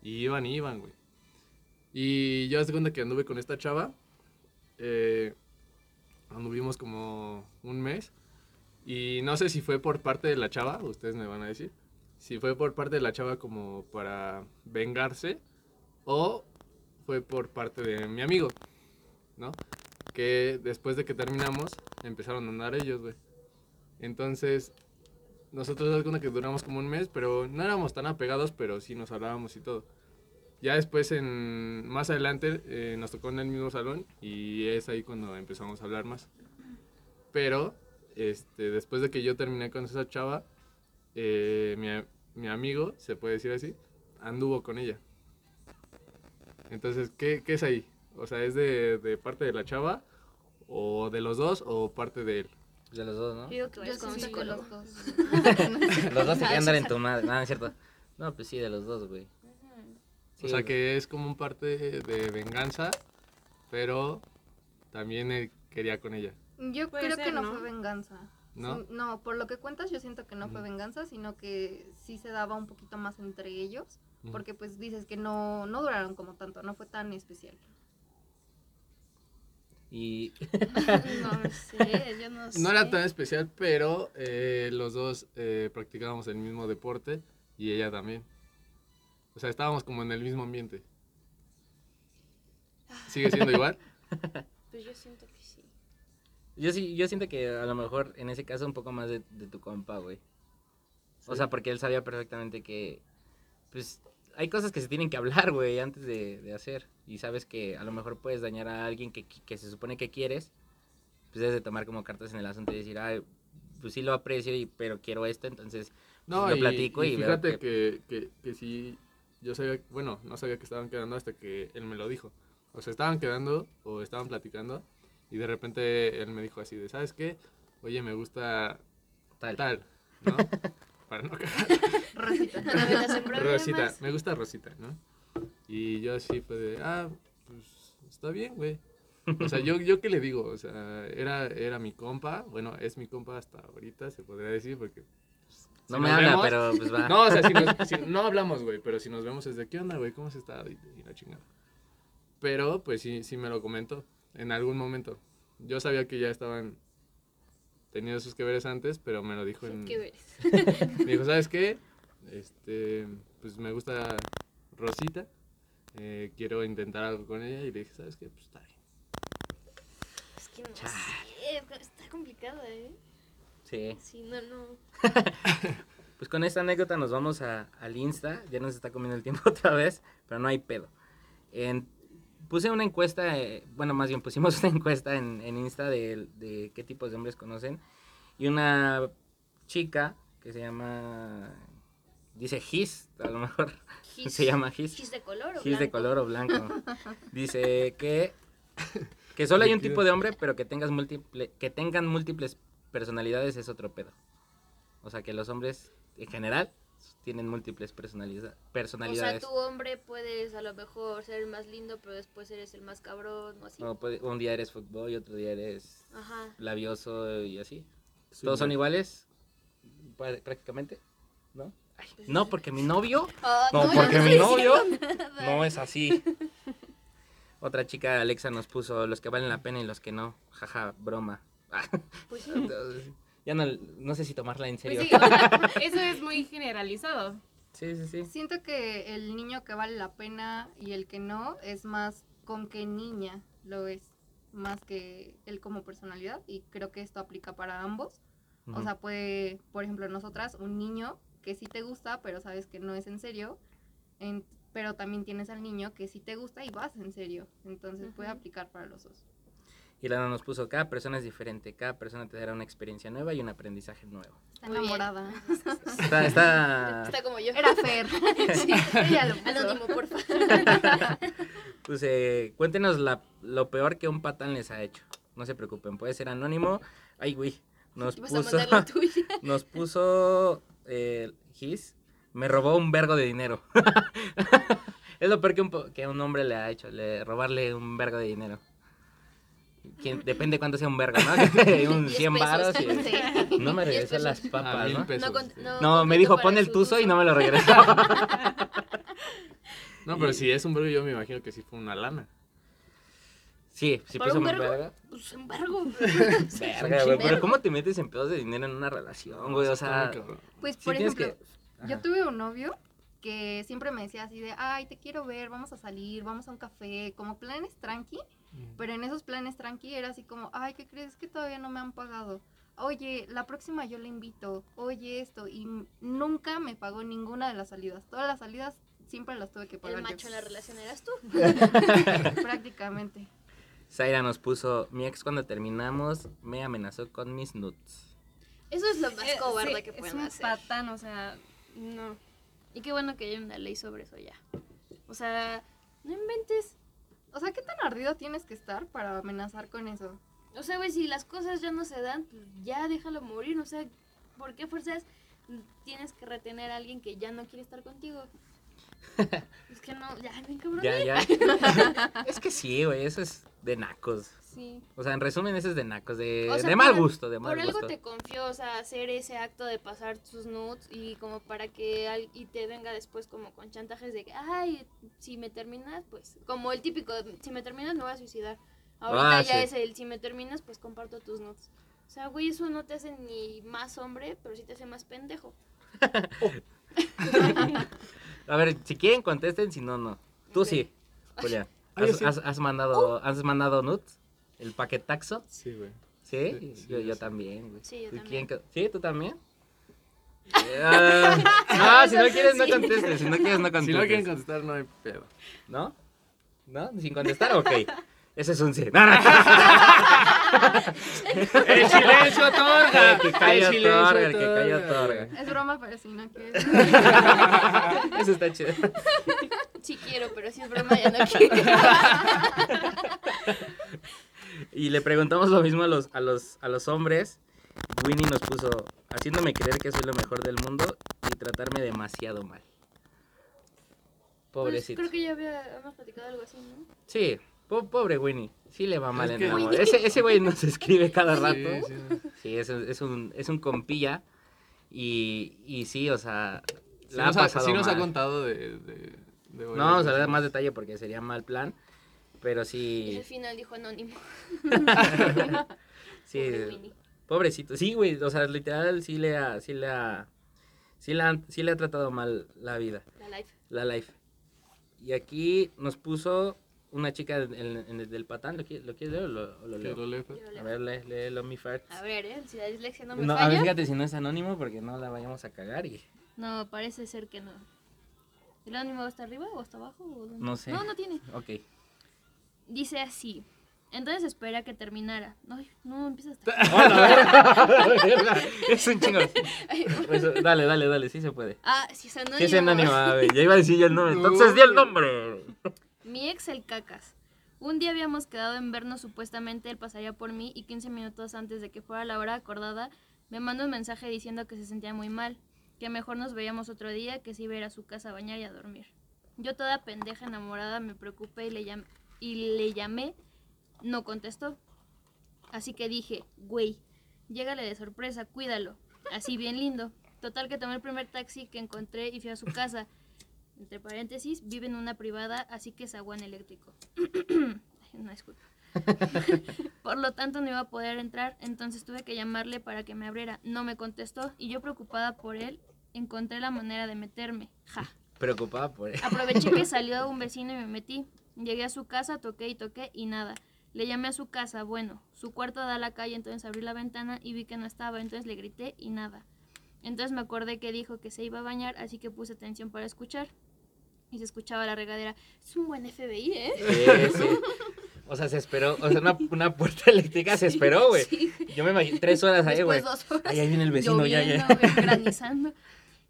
Y iban y iban, güey. Y yo hace cuenta que anduve con esta chava. Eh, anduvimos como un mes. Y no sé si fue por parte de la chava, ustedes me van a decir. Si fue por parte de la chava como para vengarse o fue por parte de mi amigo, ¿no? Que después de que terminamos empezaron a andar ellos, güey. Entonces, nosotros es que duramos como un mes, pero no éramos tan apegados, pero sí nos hablábamos y todo. Ya después, en, más adelante, eh, nos tocó en el mismo salón y es ahí cuando empezamos a hablar más. Pero, este, después de que yo terminé con esa chava, eh, mi, amigo, se puede decir así, anduvo con ella. Entonces, ¿qué, qué es ahí? O sea, ¿es de, de parte de la chava o de los dos o parte de él? De los dos, ¿no? Digo que Yo con <laughs> los dos. Los dos se dar en tu madre. No, no es cierto. No, pues sí, de los dos, güey. Sí, o sea güey. que es como un parte de venganza, pero también él quería con ella, Yo Puede creo que no, ¿no? fue venganza. ¿no? Sí, no, por lo que cuentas yo siento que no fue venganza, sino que sí se daba un poquito más entre ellos, porque pues dices que no, no duraron como tanto, no fue tan especial. Y No <laughs> sé, yo no sé. No era tan especial, pero eh, los dos eh, practicábamos el mismo deporte y ella también. O sea, estábamos como en el mismo ambiente. ¿Sigue siendo igual? <laughs> Pues yo siento que. Yo sí, yo siento que a lo mejor en ese caso un poco más de, de tu compa, güey. O sea, porque él sabía perfectamente que, pues, hay cosas que se tienen que hablar, güey, antes de, de hacer. Y sabes que a lo mejor puedes dañar a alguien que, que se supone que quieres pues debes de tomar como cartas en el asunto y decir, ay, pues sí lo aprecio, y, pero quiero esto, entonces No, lo y, platico y, veo fíjate que- que, que, que sí, yo sabía, bueno, no sabía que estaban quedando hasta que él me lo dijo. O sea, estaban quedando o estaban platicando y de repente él me dijo así de, ¿sabes qué? Oye, me gusta tal. tal, ¿no? <laughs> Para no cagar. Rosita. <laughs> Rosita, me gusta Rosita, ¿no? Y yo así fue de, ah, pues está bien, güey. O sea, yo, yo qué le digo, o sea, era, era mi compa, bueno, es mi compa hasta ahorita, se podría decir, porque... pues, No si me habla, vemos- pero pues va. No, o sea, si nos- <laughs> si- no hablamos, güey, pero si nos vemos es de, ¿qué onda, güey? ¿Cómo has estado? Y, y la chingada. Pero, pues sí, sí me lo comentó, en algún momento. Yo sabía que ya estaban teniendo sus que veres antes, pero me lo dijo en... ¿Qué ves? <laughs> Me dijo, ¿sabes qué? Este, pues me gusta Rosita. eh, quiero intentar algo con ella. Y le dije, ¿sabes qué? Pues está bien. Es que no sé, está complicado, ¿eh? Sí. Sí, no, no. <laughs> Pues con esta anécdota nos vamos a, al Insta. Ya nos está comiendo el tiempo <laughs> otra vez, pero no hay pedo. En- puse una encuesta, eh, bueno, más bien pusimos <laughs> una encuesta en, en Insta de, de qué tipos de hombres conocen. Y una chica que se llama, dice Gis, a lo mejor <laughs> Gis- se llama Gis. ¿Gis de color o Gis de blanco? color o blanco. <laughs> Dice que, que solo hay un tipo de hombre, pero que, tengas múltiple, que tengan múltiples personalidades es otro pedo. O sea, que los hombres en general tienen múltiples personaliza- O sea, personalidades. tu hombre puedes a lo mejor ser el más lindo, pero después eres el más cabrón o así. O puede- un día eres fútbol y otro día eres Ajá. labioso y así. Sí, Todos son iguales, prácticamente, ¿no? Ay, Pues no, sí. porque mi novio Ah, No, porque mi novio no es así. Otra chica, Alexa, nos puso los que valen la pena y los que no. Jaja, broma. Pues sí. <laughs> Entonces, ya no, no sé si tomarla en serio. Pues sí, o sea, <laughs> eso es muy generalizado. Sí, sí, sí. Siento que el niño que vale la pena y el que no es más con qué niña lo es, más que él como personalidad. Y creo que esto aplica para ambos. O sea, puede, por ejemplo, nosotras, un niño que sí te gusta, pero sabes que no es en serio. en- pero también tienes al niño que sí te gusta y vas en serio. Entonces puede aplicar para los dos. Y Lana nos puso, cada persona es diferente, cada persona te dará una experiencia nueva y un aprendizaje nuevo. Está enamorada. <laughs> Está, está, <laughs> Está como yo. Era Fer. <laughs> Sí. Ella lo puso. Anónimo, porfa. pues eh, cuéntenos la, lo peor que un patán les ha hecho. No se preocupen, puede ser anónimo. Ay, güey. Nos Vas a puso, mandar la tuya. nos puso eh, Gis, me robó un vergo de dinero. es lo peor que un, po- que un hombre le ha hecho, le, robarle un vergo de dinero. Quien- depende cuánto sea un vergo, ¿no? <laughs> un Diez 100 pesos. varos. y- Sí. No me Diez regresó las. Ah, papas, mil ¿no? pesos. No, con- sí. no. No, me dijo, pon el tuzo y no me lo regresó. <laughs> No, pero si es un verbo, yo me imagino que sí fue una lana. Sí, sí ¿Para puso un un vergo? vergo. Pues <laughs> embargo. Verga, güey, pero ¿cómo te metes en pedos de dinero en una relación, güey? O sea. Pues, por ejemplo, que... Yo tuve un novio que siempre me decía así de, ay, te quiero ver, vamos a salir, vamos a un café, como planes tranqui, pero en esos planes tranqui era así como, ay, ¿qué crees que todavía no me han pagado? Oye, la próxima yo le invito, oye esto, y nunca me pagó ninguna de las salidas. Todas las salidas siempre las tuve que pagar. El yo. macho en la relación eras tú. <laughs> Prácticamente. Zaira nos puso, mi ex cuando terminamos me amenazó con mis nudes. Eso es lo más Eh, cobarde sí, que es pueden un hacer. patán, o sea, no. Y qué bueno que hay una ley sobre eso ya. O sea, no inventes. O sea, ¿qué tan ardido tienes que estar para amenazar con eso? O sea, güey, si las cosas ya no se dan, pues ya déjalo morir. O sea, ¿por qué fuerzas tienes que retener a alguien que ya no quiere estar contigo? <laughs> es que no, ya, bien cabrón. Ya, ya. <laughs> es que sí, güey, eso es de nacos. Sí. O sea, en resumen, eso es de nacos, de, O sea, de mal por- gusto, de mal Por algo gusto. te confió, o sea, hacer ese acto de pasar sus nudes y como para que al- y te venga después como con chantajes de que, ay, si me terminas, pues, como el típico, si me terminas me voy a suicidar. Ahorita Ah, ya sí. es el, si me terminas, pues comparto tus nudes. O sea, güey, eso no te hace ni más hombre, pero sí te hace más pendejo. <laughs> A ver, si quieren contesten, si no, no. Tú sí, Julia. <laughs> Ah, ¿Has, sí. has- has mandado, ¿Has mandado nudes? ¿El paquetaxo? Sí, güey. ¿Sí? Sí, sí, yo, también, güey. Sí, yo ¿Y también. quién ¿Sí? ¿Tú también? <laughs> Ah, no, si no quieres no contestes, si no quieres no contestes. Si no quieren contestar, no hay pedo. ¿No? ¿No? ¿Sin contestar? Ok. <laughs> Ese es un sí. No, no. <laughs> El silencio otorga. El que calla El silencio otorga, el que calla otorga. Es broma, pero si no que <laughs> Eso está chido. Sí quiero, pero si es broma ya no quiero. Y le preguntamos lo mismo a los, a los, a los hombres. Winnie nos puso haciéndome creer que soy lo mejor del mundo y tratarme demasiado mal. Pues Pobrecito. creo que ya habíamos platicado algo así, ¿no? Sí, po- pobre Winnie. Sí le va mal Es en que- el amor. Ese, ese güey nos <laughs> escribe cada rato. Sí, Sí, sí. es, un- es un, es un compilla. Y, y sí, o sea, Sí la nos ha ha, pasado sí nos ha mal. contado de... de, de No vamos a dar más detalle porque sería mal plan. Pero Y sí, al final dijo anónimo. <laughs> sí, Pobre Winnie. pobrecito. Sí, güey, o sea, literal sí le ha, sí le ha, sí le ha, sí le ha tratado mal la vida, La life. la life. Y aquí nos puso una chica en, en el del patán, ¿lo quieres, lo quieres leer o lo, lo Que leo? leo. A ver, lee- léelo, mi farts. A ver, ¿eh? Si la dislexia no me No, a ver, falla. fíjate si no es anónimo porque no la vayamos a cagar y... No, parece ser que no. ¿El anónimo está arriba o está abajo? O dónde? No sé. No, no tiene. Ok. Dice así. Entonces esperé a que terminara. Ay, no, empieza hasta. <laughs> <laughs> es un chingo. Eso, dale, dale, dale, sí se puede. Ah, sí es anónimo. Sí es anónimo, a ver, ya iba a decir yo el nombre. Entonces di el nombre. Mi ex el cacas. Un día habíamos quedado en vernos supuestamente él pasaría por mí y 15 minutos antes de que fuera la hora acordada me mandó un mensaje diciendo que se sentía muy mal, que mejor nos veíamos otro día, que se iba a su casa a bañar y a dormir. Yo toda pendeja enamorada me preocupé y le, llam- y le llamé, no contestó. Así que dije, güey, llégale de sorpresa, cuídalo. Así bien lindo. Total que tomé el primer taxi que encontré y fui a su casa. Entre paréntesis, vive en una privada, así que es agua en eléctrico. <clears throat> No, disculpa. <laughs> Por lo tanto, no iba a poder entrar, entonces tuve que llamarle para que me abriera. No me contestó y yo preocupada por él, encontré la manera de meterme. Ja. Preocupada por él. Aproveché que <laughs> salió un vecino y me metí. Llegué a su casa, toqué y toqué y nada. Le llamé a su casa, bueno, su cuarto da a la calle, entonces abrí la ventana y vi que no estaba, entonces le grité y nada. Entonces me acordé que dijo que se iba a bañar, así que puse atención para escuchar. Y se escuchaba la regadera. Es un buen FBI, ¿eh? Sí, sí. O sea, se esperó. O sea, una, una puerta <laughs> eléctrica se esperó, güey. Sí. Yo me imagino tres horas ahí, güey. Ahí, ahí viene el vecino, ya, ya. <laughs> granizando.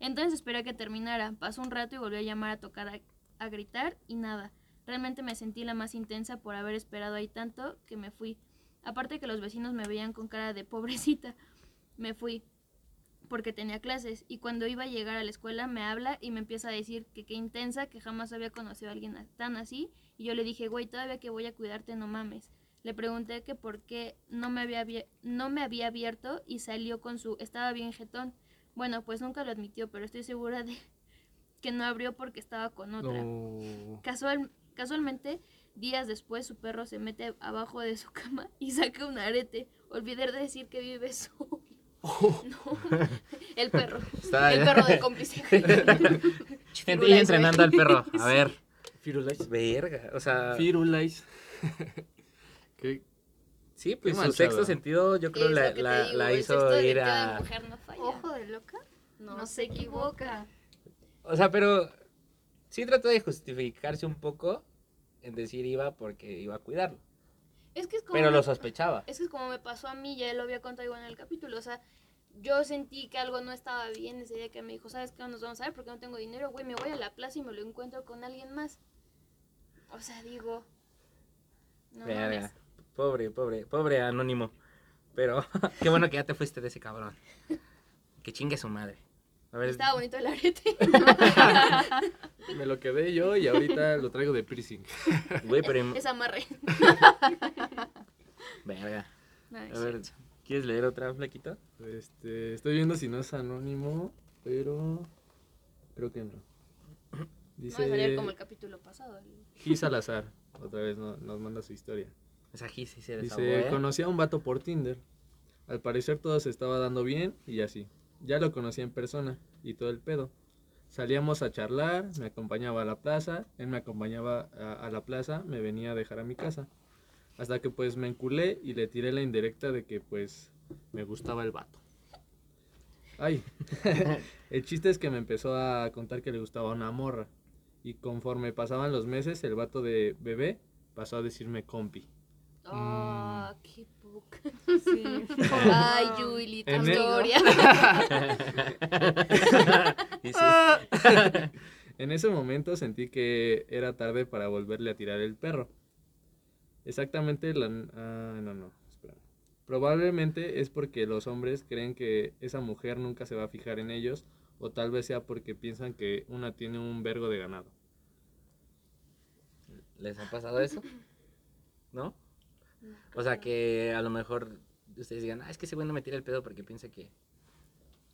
Entonces esperé a que terminara. Pasó un rato y volvió a llamar a tocar, a, a gritar y nada. Realmente me sentí la más intensa por haber esperado ahí tanto que me fui. Aparte que los vecinos me veían con cara de pobrecita. Me fui porque tenía clases y cuando iba a llegar a la escuela me habla y me empieza a decir que qué intensa, que jamás había conocido a alguien tan así y yo le dije, güey, todavía que voy a cuidarte, no mames. Le pregunté que por qué no me había, no me había abierto y salió con su, estaba bien jetón. Bueno, pues nunca lo admitió, pero estoy segura de <laughs> que no abrió porque estaba con otra. No. Casual, casualmente, días después su perro se mete abajo de su <laughs> cama y saca un arete. Olvidé de decir que vive <laughs> solo. No, el perro. Está- El perro de cómplice. <laughs> Gente, y entrenando al perro. A ver. Firulais. Verga. O sea, Firulais. <laughs> ¿Qué? sí, pues Qué su sexto sentido yo creo la, digo, hizo sexto ir a... mujer no falla. Ojo de loca. No, se equivoca. O sea, pero sí trató de justificarse un poco en decir iba porque iba a cuidarlo. Es que es como Pero me- lo sospechaba. Es que es como me pasó a mí, ya lo había contado igual en el capítulo, o sea, yo sentí que algo no estaba bien ese día que me dijo, ¿sabes qué? Nos vamos a ver porque no tengo dinero, güey, me voy a la plaza y me lo encuentro con alguien más. O sea, digo, no Verga. mames. Pobre, pobre, pobre anónimo. Pero <laughs> qué bueno que ya te fuiste de ese cabrón. Que chingue su madre. A ver, Estaba bonito el arete. <laughs> Me lo quedé yo y ahorita lo traigo de piercing. <laughs> güey, pero... Es amarre. <laughs> Verga. No, A ver. ¿quieres leer otra flaquita? Este, estoy viendo si no es anónimo, pero creo que no. No va a Dice salir como el capítulo pasado. el- Gis Salazar, otra vez no- nos manda su historia. Esa aquí sí se desahogó, Dice, ¿eh? conocí a un vato por Tinder. Al parecer todo se estaba dando bien y así. Ya lo conocí en persona y todo el pedo. Salíamos a charlar, me acompañaba a la plaza, él me acompañaba a, a la plaza, me venía a dejar a mi casa. Hasta que pues me enculé y le tiré la indirecta de que pues me gustaba el vato. Ay, <laughs> el chiste es que me empezó a contar que le gustaba una morra. Y conforme pasaban los meses, el vato de bebé pasó a decirme compi. Ah, qué Sí. Ay, <laughs> tu el- <laughs> sí. <laughs> En ese momento sentí que era tarde para volverle a tirar el perro. Exactamente la... Ah, no, no, espera. Probablemente es porque los hombres creen que esa mujer nunca se va a fijar en ellos o tal vez sea porque piensan que una tiene un vergo de ganado. ¿Les ha pasado eso? ¿No? O sea, que a lo mejor ustedes digan, ah, es que ese güey no me tira el pedo porque piensa que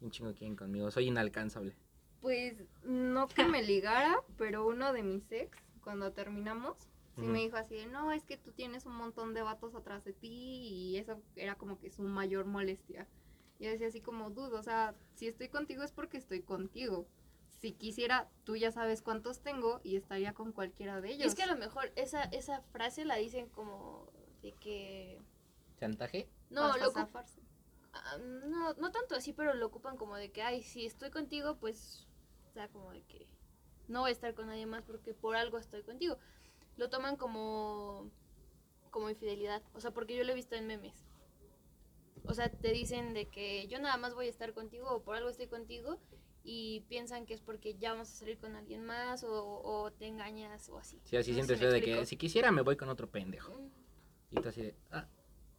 un chingo quieren conmigo, soy inalcanzable. Pues no que me ligara, pero uno de mis ex, cuando terminamos, sí me dijo así de, no, es que tú tienes un montón de vatos atrás de ti y eso era como que su mayor molestia. Yo decía así como, dudo, o sea, si estoy contigo es porque estoy contigo. Si quisiera, tú ya sabes cuántos tengo y estaría con cualquiera de Y ellos. es que a lo mejor esa, esa frase la dicen como de que... ¿Chantaje? No, lo ah, no, no tanto así, pero lo ocupan como de que, ay, si estoy contigo, pues, o sea, como de que no voy a estar con nadie más porque por algo estoy contigo. Lo toman como, como infidelidad, o sea, porque yo lo he visto en memes. O sea, te dicen de que yo nada más voy a estar contigo o por algo estoy contigo y piensan que es porque ya vamos a salir con alguien más o, o te engañas o así. Sí, así No sientes feo de que si quisiera me voy con otro pendejo. Mm. Y tú así de, ah.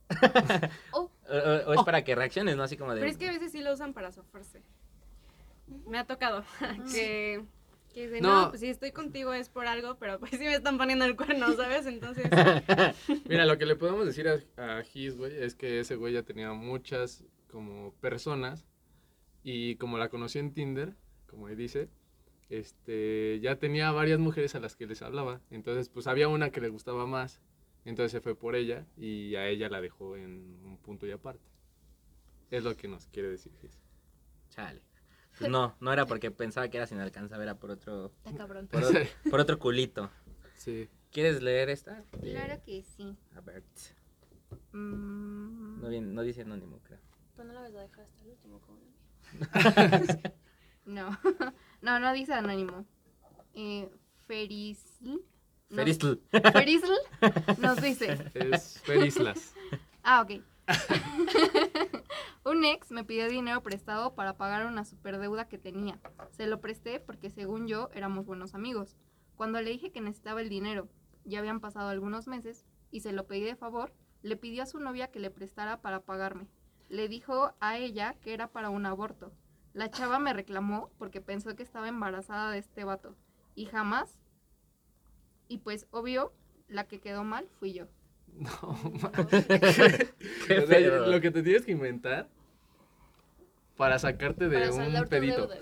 <laughs> Oh. o, o- o es para que reacciones, ¿no? Así como de... Pero es que a veces sí lo usan para zafarse. Me ha tocado <laughs> que, que dicen, No. no. pues si estoy contigo es por algo, pero pues <laughs> sí me están poniendo el cuerno, ¿sabes? Entonces, Mira, lo que le podemos decir a, a Gis, güey, es que ese güey ya tenía muchas como personas y como la conoció en Tinder, como él dice, este, ya tenía varias mujeres a las que les hablaba. Entonces, pues había una que le gustaba más. Entonces se fue por ella y a ella la dejó en un punto y aparte. Es lo que nos quiere decir. Chale. Pues no, no era porque pensaba que eras inalcanzable, era por otro, Está cabrón. por, otro culito. Sí. ¿Quieres leer esta? Claro que sí. A ver. Mm, No, bien- no dice anónimo, creo. Pero no la vas a dejar hasta el último <laughs> como <laughs> no, <laughs> no, no dice anónimo. Eh, Ferisl. Feristl. Ferisl <laughs> nos dice. Es Ferislas. Ah, ok. <laughs> Un ex me pidió dinero prestado para pagar una superdeuda que tenía. Se lo presté porque según yo éramos buenos amigos. Cuando le dije que necesitaba el dinero, ya habían pasado algunos meses, y se lo pedí de favor, le pidió a su novia que le prestara para pagarme. Le dijo a ella que era para un aborto. La chava me reclamó porque pensó que estaba embarazada de este vato. Y jamás. Y pues, obvio, la que quedó mal fui yo. No, Qué <laughs> O sea, lo que te tienes que inventar para sacarte de Para un pedito, deuda.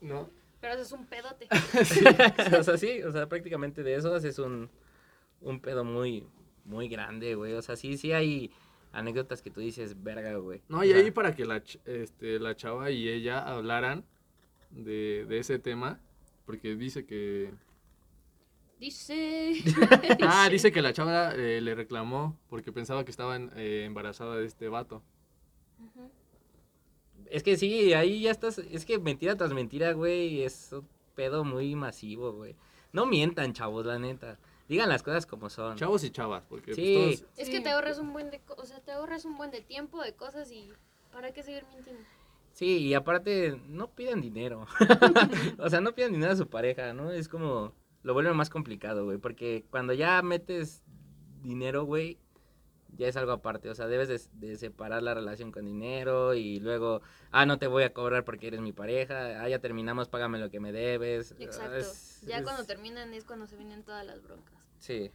¿no? Pero eso es un pedote. <laughs> <laughs> o sea, sí, o sea, prácticamente de eso haces un, un pedo muy, muy grande, güey. O sea, sí, sí hay anécdotas que tú dices, verga, güey. No, y ahí para que la, ch- este, la chava y ella hablaran de, de ese tema, porque dice que... Dice. <laughs> <laughs> Ah, dice que la chava eh, le reclamó porque pensaba que estaba eh, embarazada de este vato. Es que sí, ahí ya estás, es que mentira tras mentira, güey, es un pedo muy masivo, güey. No mientan, chavos, la neta. Digan las cosas como son. Chavos y chavas, porque pues, Sí. todos... Es que te ahorras un buen de, o sea, te ahorras un buen de tiempo, de cosas y ¿para qué seguir mintiendo? Sí, y aparte, no pidan dinero. <laughs> o sea, no pidan dinero a su pareja, ¿no? Es como, lo vuelve más complicado, güey. Porque cuando ya metes dinero, güey, ya es algo aparte. O sea, debes de, de separar la relación con dinero y luego, ah, no te voy a cobrar porque eres mi pareja. Ah, ya terminamos, págame lo que me debes. Ah, Exacto. es- ya es- cuando terminan es cuando se vienen todas las broncas. Sí.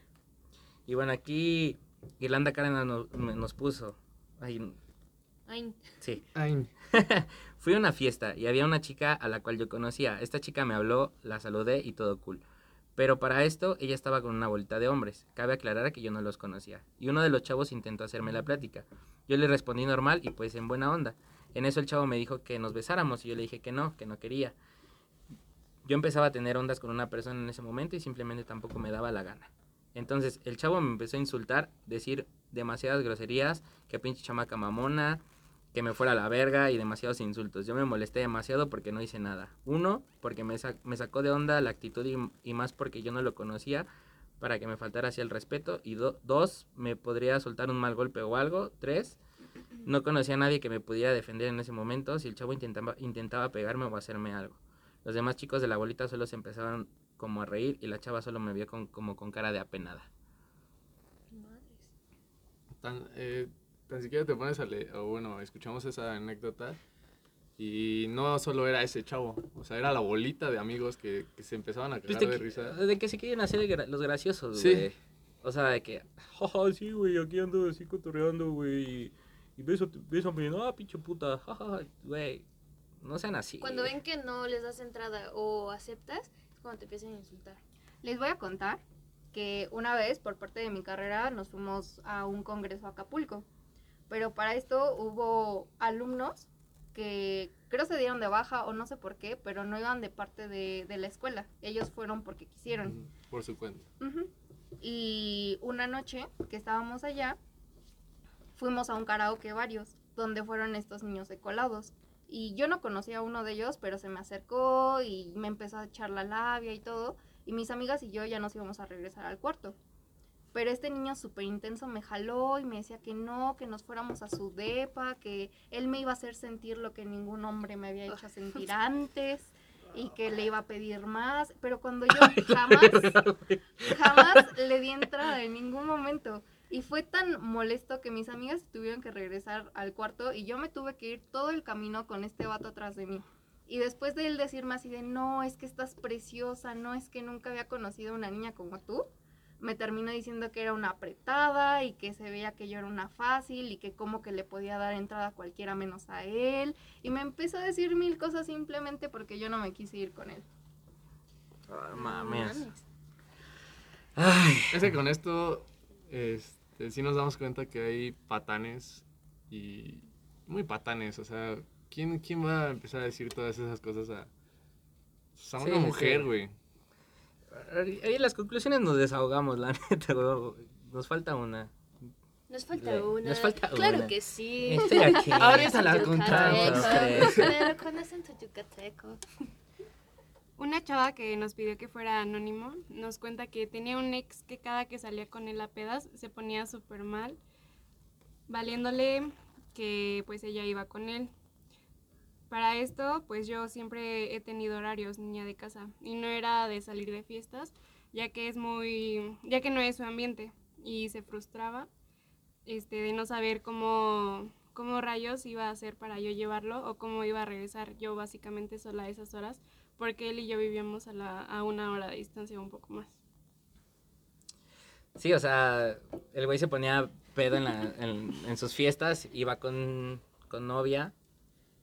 Y bueno, aquí Irlanda Karen nos, nos puso. Ay, Ay, sí. <laughs> Ay, Fui a una fiesta y había una chica a la cual yo conocía. Esta chica me habló, la saludé y todo cool. Pero para esto ella estaba con una bolita de hombres. Cabe aclarar que yo no los conocía. Y uno de los chavos intentó hacerme la plática. Yo le respondí normal y pues en buena onda. En eso el chavo me dijo que nos besáramos y yo le dije que no, que no quería. Yo empezaba a tener ondas con una persona en ese momento y simplemente tampoco me daba la gana. Entonces el chavo me empezó a insultar, decir demasiadas groserías, que pinche chamaca mamona, que me fuera a la verga y demasiados insultos. Yo me molesté demasiado porque no hice nada. Uno, porque me, sa- me sacó de onda la actitud y, y más porque yo no lo conocía. para que me faltara así el respeto. Y do- dos, me podría soltar un mal golpe o algo. Tres, no conocía a nadie que me pudiera defender en ese momento si el chavo intentaba, intentaba pegarme o hacerme algo. Los demás chicos de la bolita solo se empezaron como a reír y la chava solo me vio con, como con cara de apenada. Tan, eh, tan siquiera te pones a leer, o bueno, escuchamos esa anécdota y no solo era ese chavo, o sea, era la bolita de amigos que, que se empezaban a Pues cagar de, de risa. que, de que se quieren hacer los graciosos, Sí. güey. O sea, de que, jaja, sí, güey, aquí ando así cotorreando, güey. Y, beso, bésame, no, pinche puta, jaja, güey. No sean así. Cuando ven que no les das entrada o aceptas, es cuando te empiezan a insultar. Les voy a contar que una vez, por parte de mi carrera, nos fuimos a un congreso a Acapulco. Pero para esto hubo alumnos que creo se dieron de baja o no sé por qué, pero no iban de parte de, de la escuela. Ellos fueron porque quisieron. Por su cuenta. Y una noche que estábamos allá, fuimos a un karaoke varios, donde fueron estos niños de colados. Y yo no conocía a uno de ellos, pero se me acercó y me empezó a echar la labia y todo. Y mis amigas y yo ya nos íbamos a regresar al cuarto. Pero este niño súper intenso me jaló y me decía que no, que nos fuéramos a su depa, que él me iba a hacer sentir lo que ningún hombre me había hecho sentir <laughs> antes y que le iba a pedir más. Pero cuando yo jamás jamás le di entrada en ningún momento. Y fue tan molesto que mis amigas tuvieron que regresar al cuarto y yo me tuve que ir todo el camino con este vato atrás de mí. Y después de él decirme así de, no, es que estás preciosa, no, es que nunca había conocido a una niña como tú, me terminó diciendo que era una apretada y que se veía que yo era una fácil y que como que le podía dar entrada a cualquiera menos a él. Y me empezó a decir mil cosas simplemente porque yo no me quise ir con él. Ah, mames. Ay. Es que con esto, este, sí nos damos cuenta que hay patanes y muy patanes, o sea, ¿quién, quién va a empezar a decir todas esas cosas a, pues, a una sí, mujer, sí. Ahí en las conclusiones nos desahogamos, la <laughs> neta, güey. Nos falta una. Nos falta una. nos falta claro una. que sí. Estoy aquí. <laughs> Ahorita la Yucateco. tres. Pero con acento yucateco. Una chava que nos pidió que fuera anónimo nos cuenta que tenía un ex que cada que salía con él a pedas se ponía súper mal, valiéndole que pues ella iba con él. Para esto, pues yo siempre he tenido horarios niña de casa y no era de salir de fiestas, ya que es muy, ya que no es su ambiente y se frustraba este de no saber cómo cómo rayos iba a hacer para yo llevarlo o cómo iba a regresar yo básicamente sola a esas horas porque él y yo vivíamos a, la, a una hora de distancia un poco más. Sí, o sea, el güey se ponía pedo en, la- en, en sus fiestas, iba con, con novia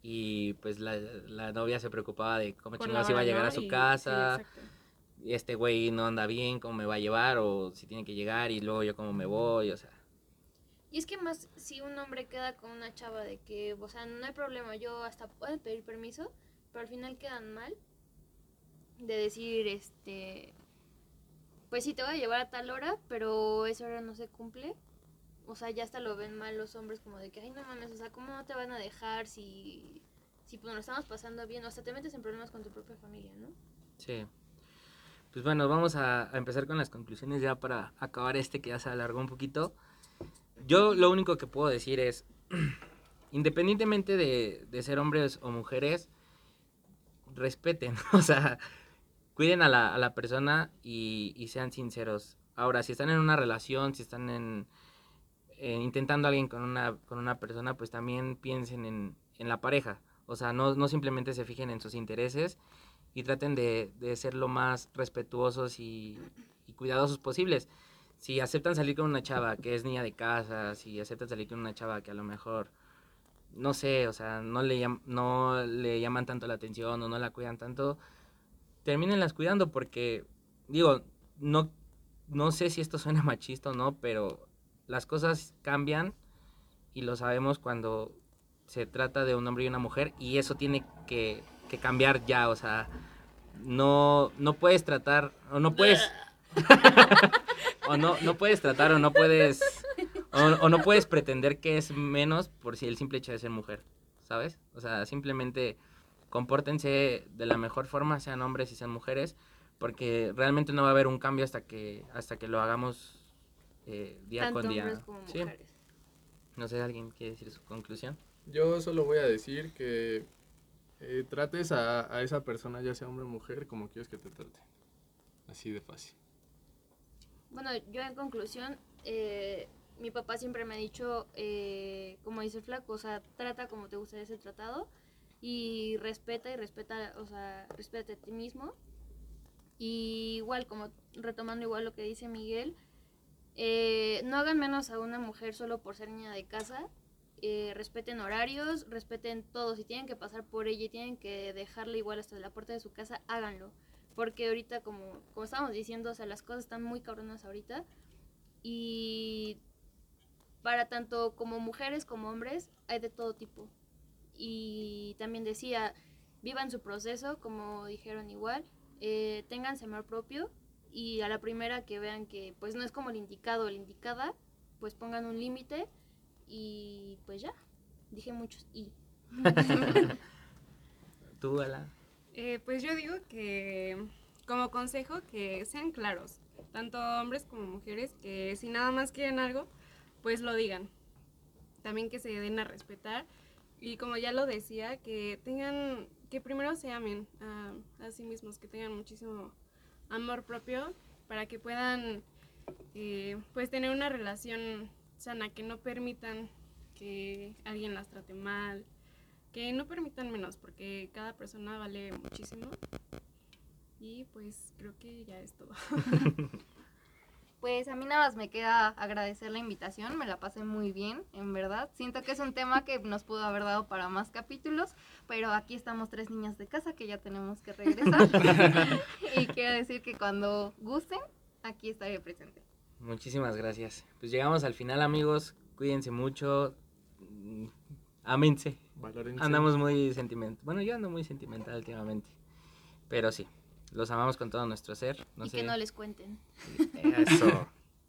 y pues la, la novia se preocupaba de cómo chingados iba a llegar a su Y- casa. sí, este güey no anda bien, cómo me va a llevar o si tiene que llegar y luego yo cómo me voy, o sea. Y es que más si un hombre queda con una chava de que, o sea, no hay problema, yo hasta puedo pedir permiso, pero al final quedan mal de decir, este, pues sí, te voy a llevar a tal hora, pero esa hora no se cumple. O sea, ya hasta lo ven mal los hombres como de que, ay, no mames, o sea, ¿cómo te van a dejar si, si pues, nos estamos pasando bien? O hasta te metes en problemas con tu propia familia, ¿no? Sí. Pues bueno, vamos a, a empezar con las conclusiones ya para acabar este que ya se alargó un poquito. Yo lo único que puedo decir es, <clears throat> independientemente de, de ser hombres o mujeres, respeten, <laughs> o sea, cuiden a la, a la persona y, y sean sinceros. Ahora, si están en una relación, si están en, en intentando alguien con una, con una persona, pues también piensen en, en la pareja. O sea, no, no simplemente se fijen en sus intereses y traten de, de ser lo más respetuosos y, cuidadosos posibles. Si aceptan salir con una chava que es niña de casa, si aceptan salir con una chava que a lo mejor, no sé, o sea, no le, no le llaman tanto la atención o no la cuidan tanto, termínenlas cuidando porque, digo, no, no sé si esto suena <laughs> machista o no, pero las cosas cambian y lo sabemos cuando se trata de un hombre y una mujer y eso tiene que, que cambiar ya, o sea, no, no puedes tratar o no puedes <laughs> o no, no puedes tratar o no puedes o, no puedes pretender que es menos por si el simple hecho de ser mujer, ¿sabes? O sea, simplemente compórtense de la mejor forma, sean hombres y sean mujeres, porque realmente no va a haber un cambio hasta que, hasta que lo hagamos eh, día Tanto con día. hombres como Sí. mujeres. No sé, ¿alguien quiere decir su conclusión? Yo solo voy a decir que eh, trates a, a esa persona, ya sea hombre o mujer, como quieres que te trate. Así de fácil. Bueno, yo en conclusión, eh, mi papá siempre me ha dicho, eh, como dice el flaco, o sea, trata como te gustaría ser tratado y respeta y respeta, o sea, respeta a ti mismo. Y igual, como retomando igual lo que dice Miguel, eh, no hagan menos a una mujer solo por ser niña de casa. eh, respeten horarios, respeten todo. Si tienen que pasar por ella y tienen que dejarla igual hasta la puerta de su casa, háganlo. Porque ahorita, como, como estábamos diciendo, o sea, las cosas están muy cabronas ahorita. Y para tanto como mujeres como hombres, hay de todo tipo. Y también decía, vivan su proceso, como dijeron igual, eh, tengan amor propio y a la primera que vean que pues no es como el indicado o la indicada, pues pongan un límite y pues ya, dije muchos y. <laughs> ¿Tú, Ala? Eh, pues yo digo que como consejo que sean claros, tanto hombres como mujeres, que si nada más quieren algo, pues lo digan. También que se den a respetar y como ya lo decía, que tengan, que primero se amen a, a sí mismos, que tengan muchísimo amor propio para que puedan eh, pues tener una relación sana, que no permitan que alguien las trate mal, que no permitan menos, porque cada persona vale muchísimo. Y pues creo que ya es todo. <laughs> Pues a mí nada más me queda agradecer la invitación, me la pasé muy bien, en verdad. Siento que es un tema que nos pudo haber dado para más capítulos, pero aquí estamos tres niñas de casa que ya tenemos que regresar. <laughs> y quiero decir que cuando gusten, aquí estaré presente. Muchísimas gracias. Pues llegamos al final, amigos. Cuídense mucho. Valórense. Andamos muy sentimental. Bueno, yo ando muy sentimental últimamente. Pero sí, los amamos con todo nuestro ser. No y sé. que no les cuenten. Eso.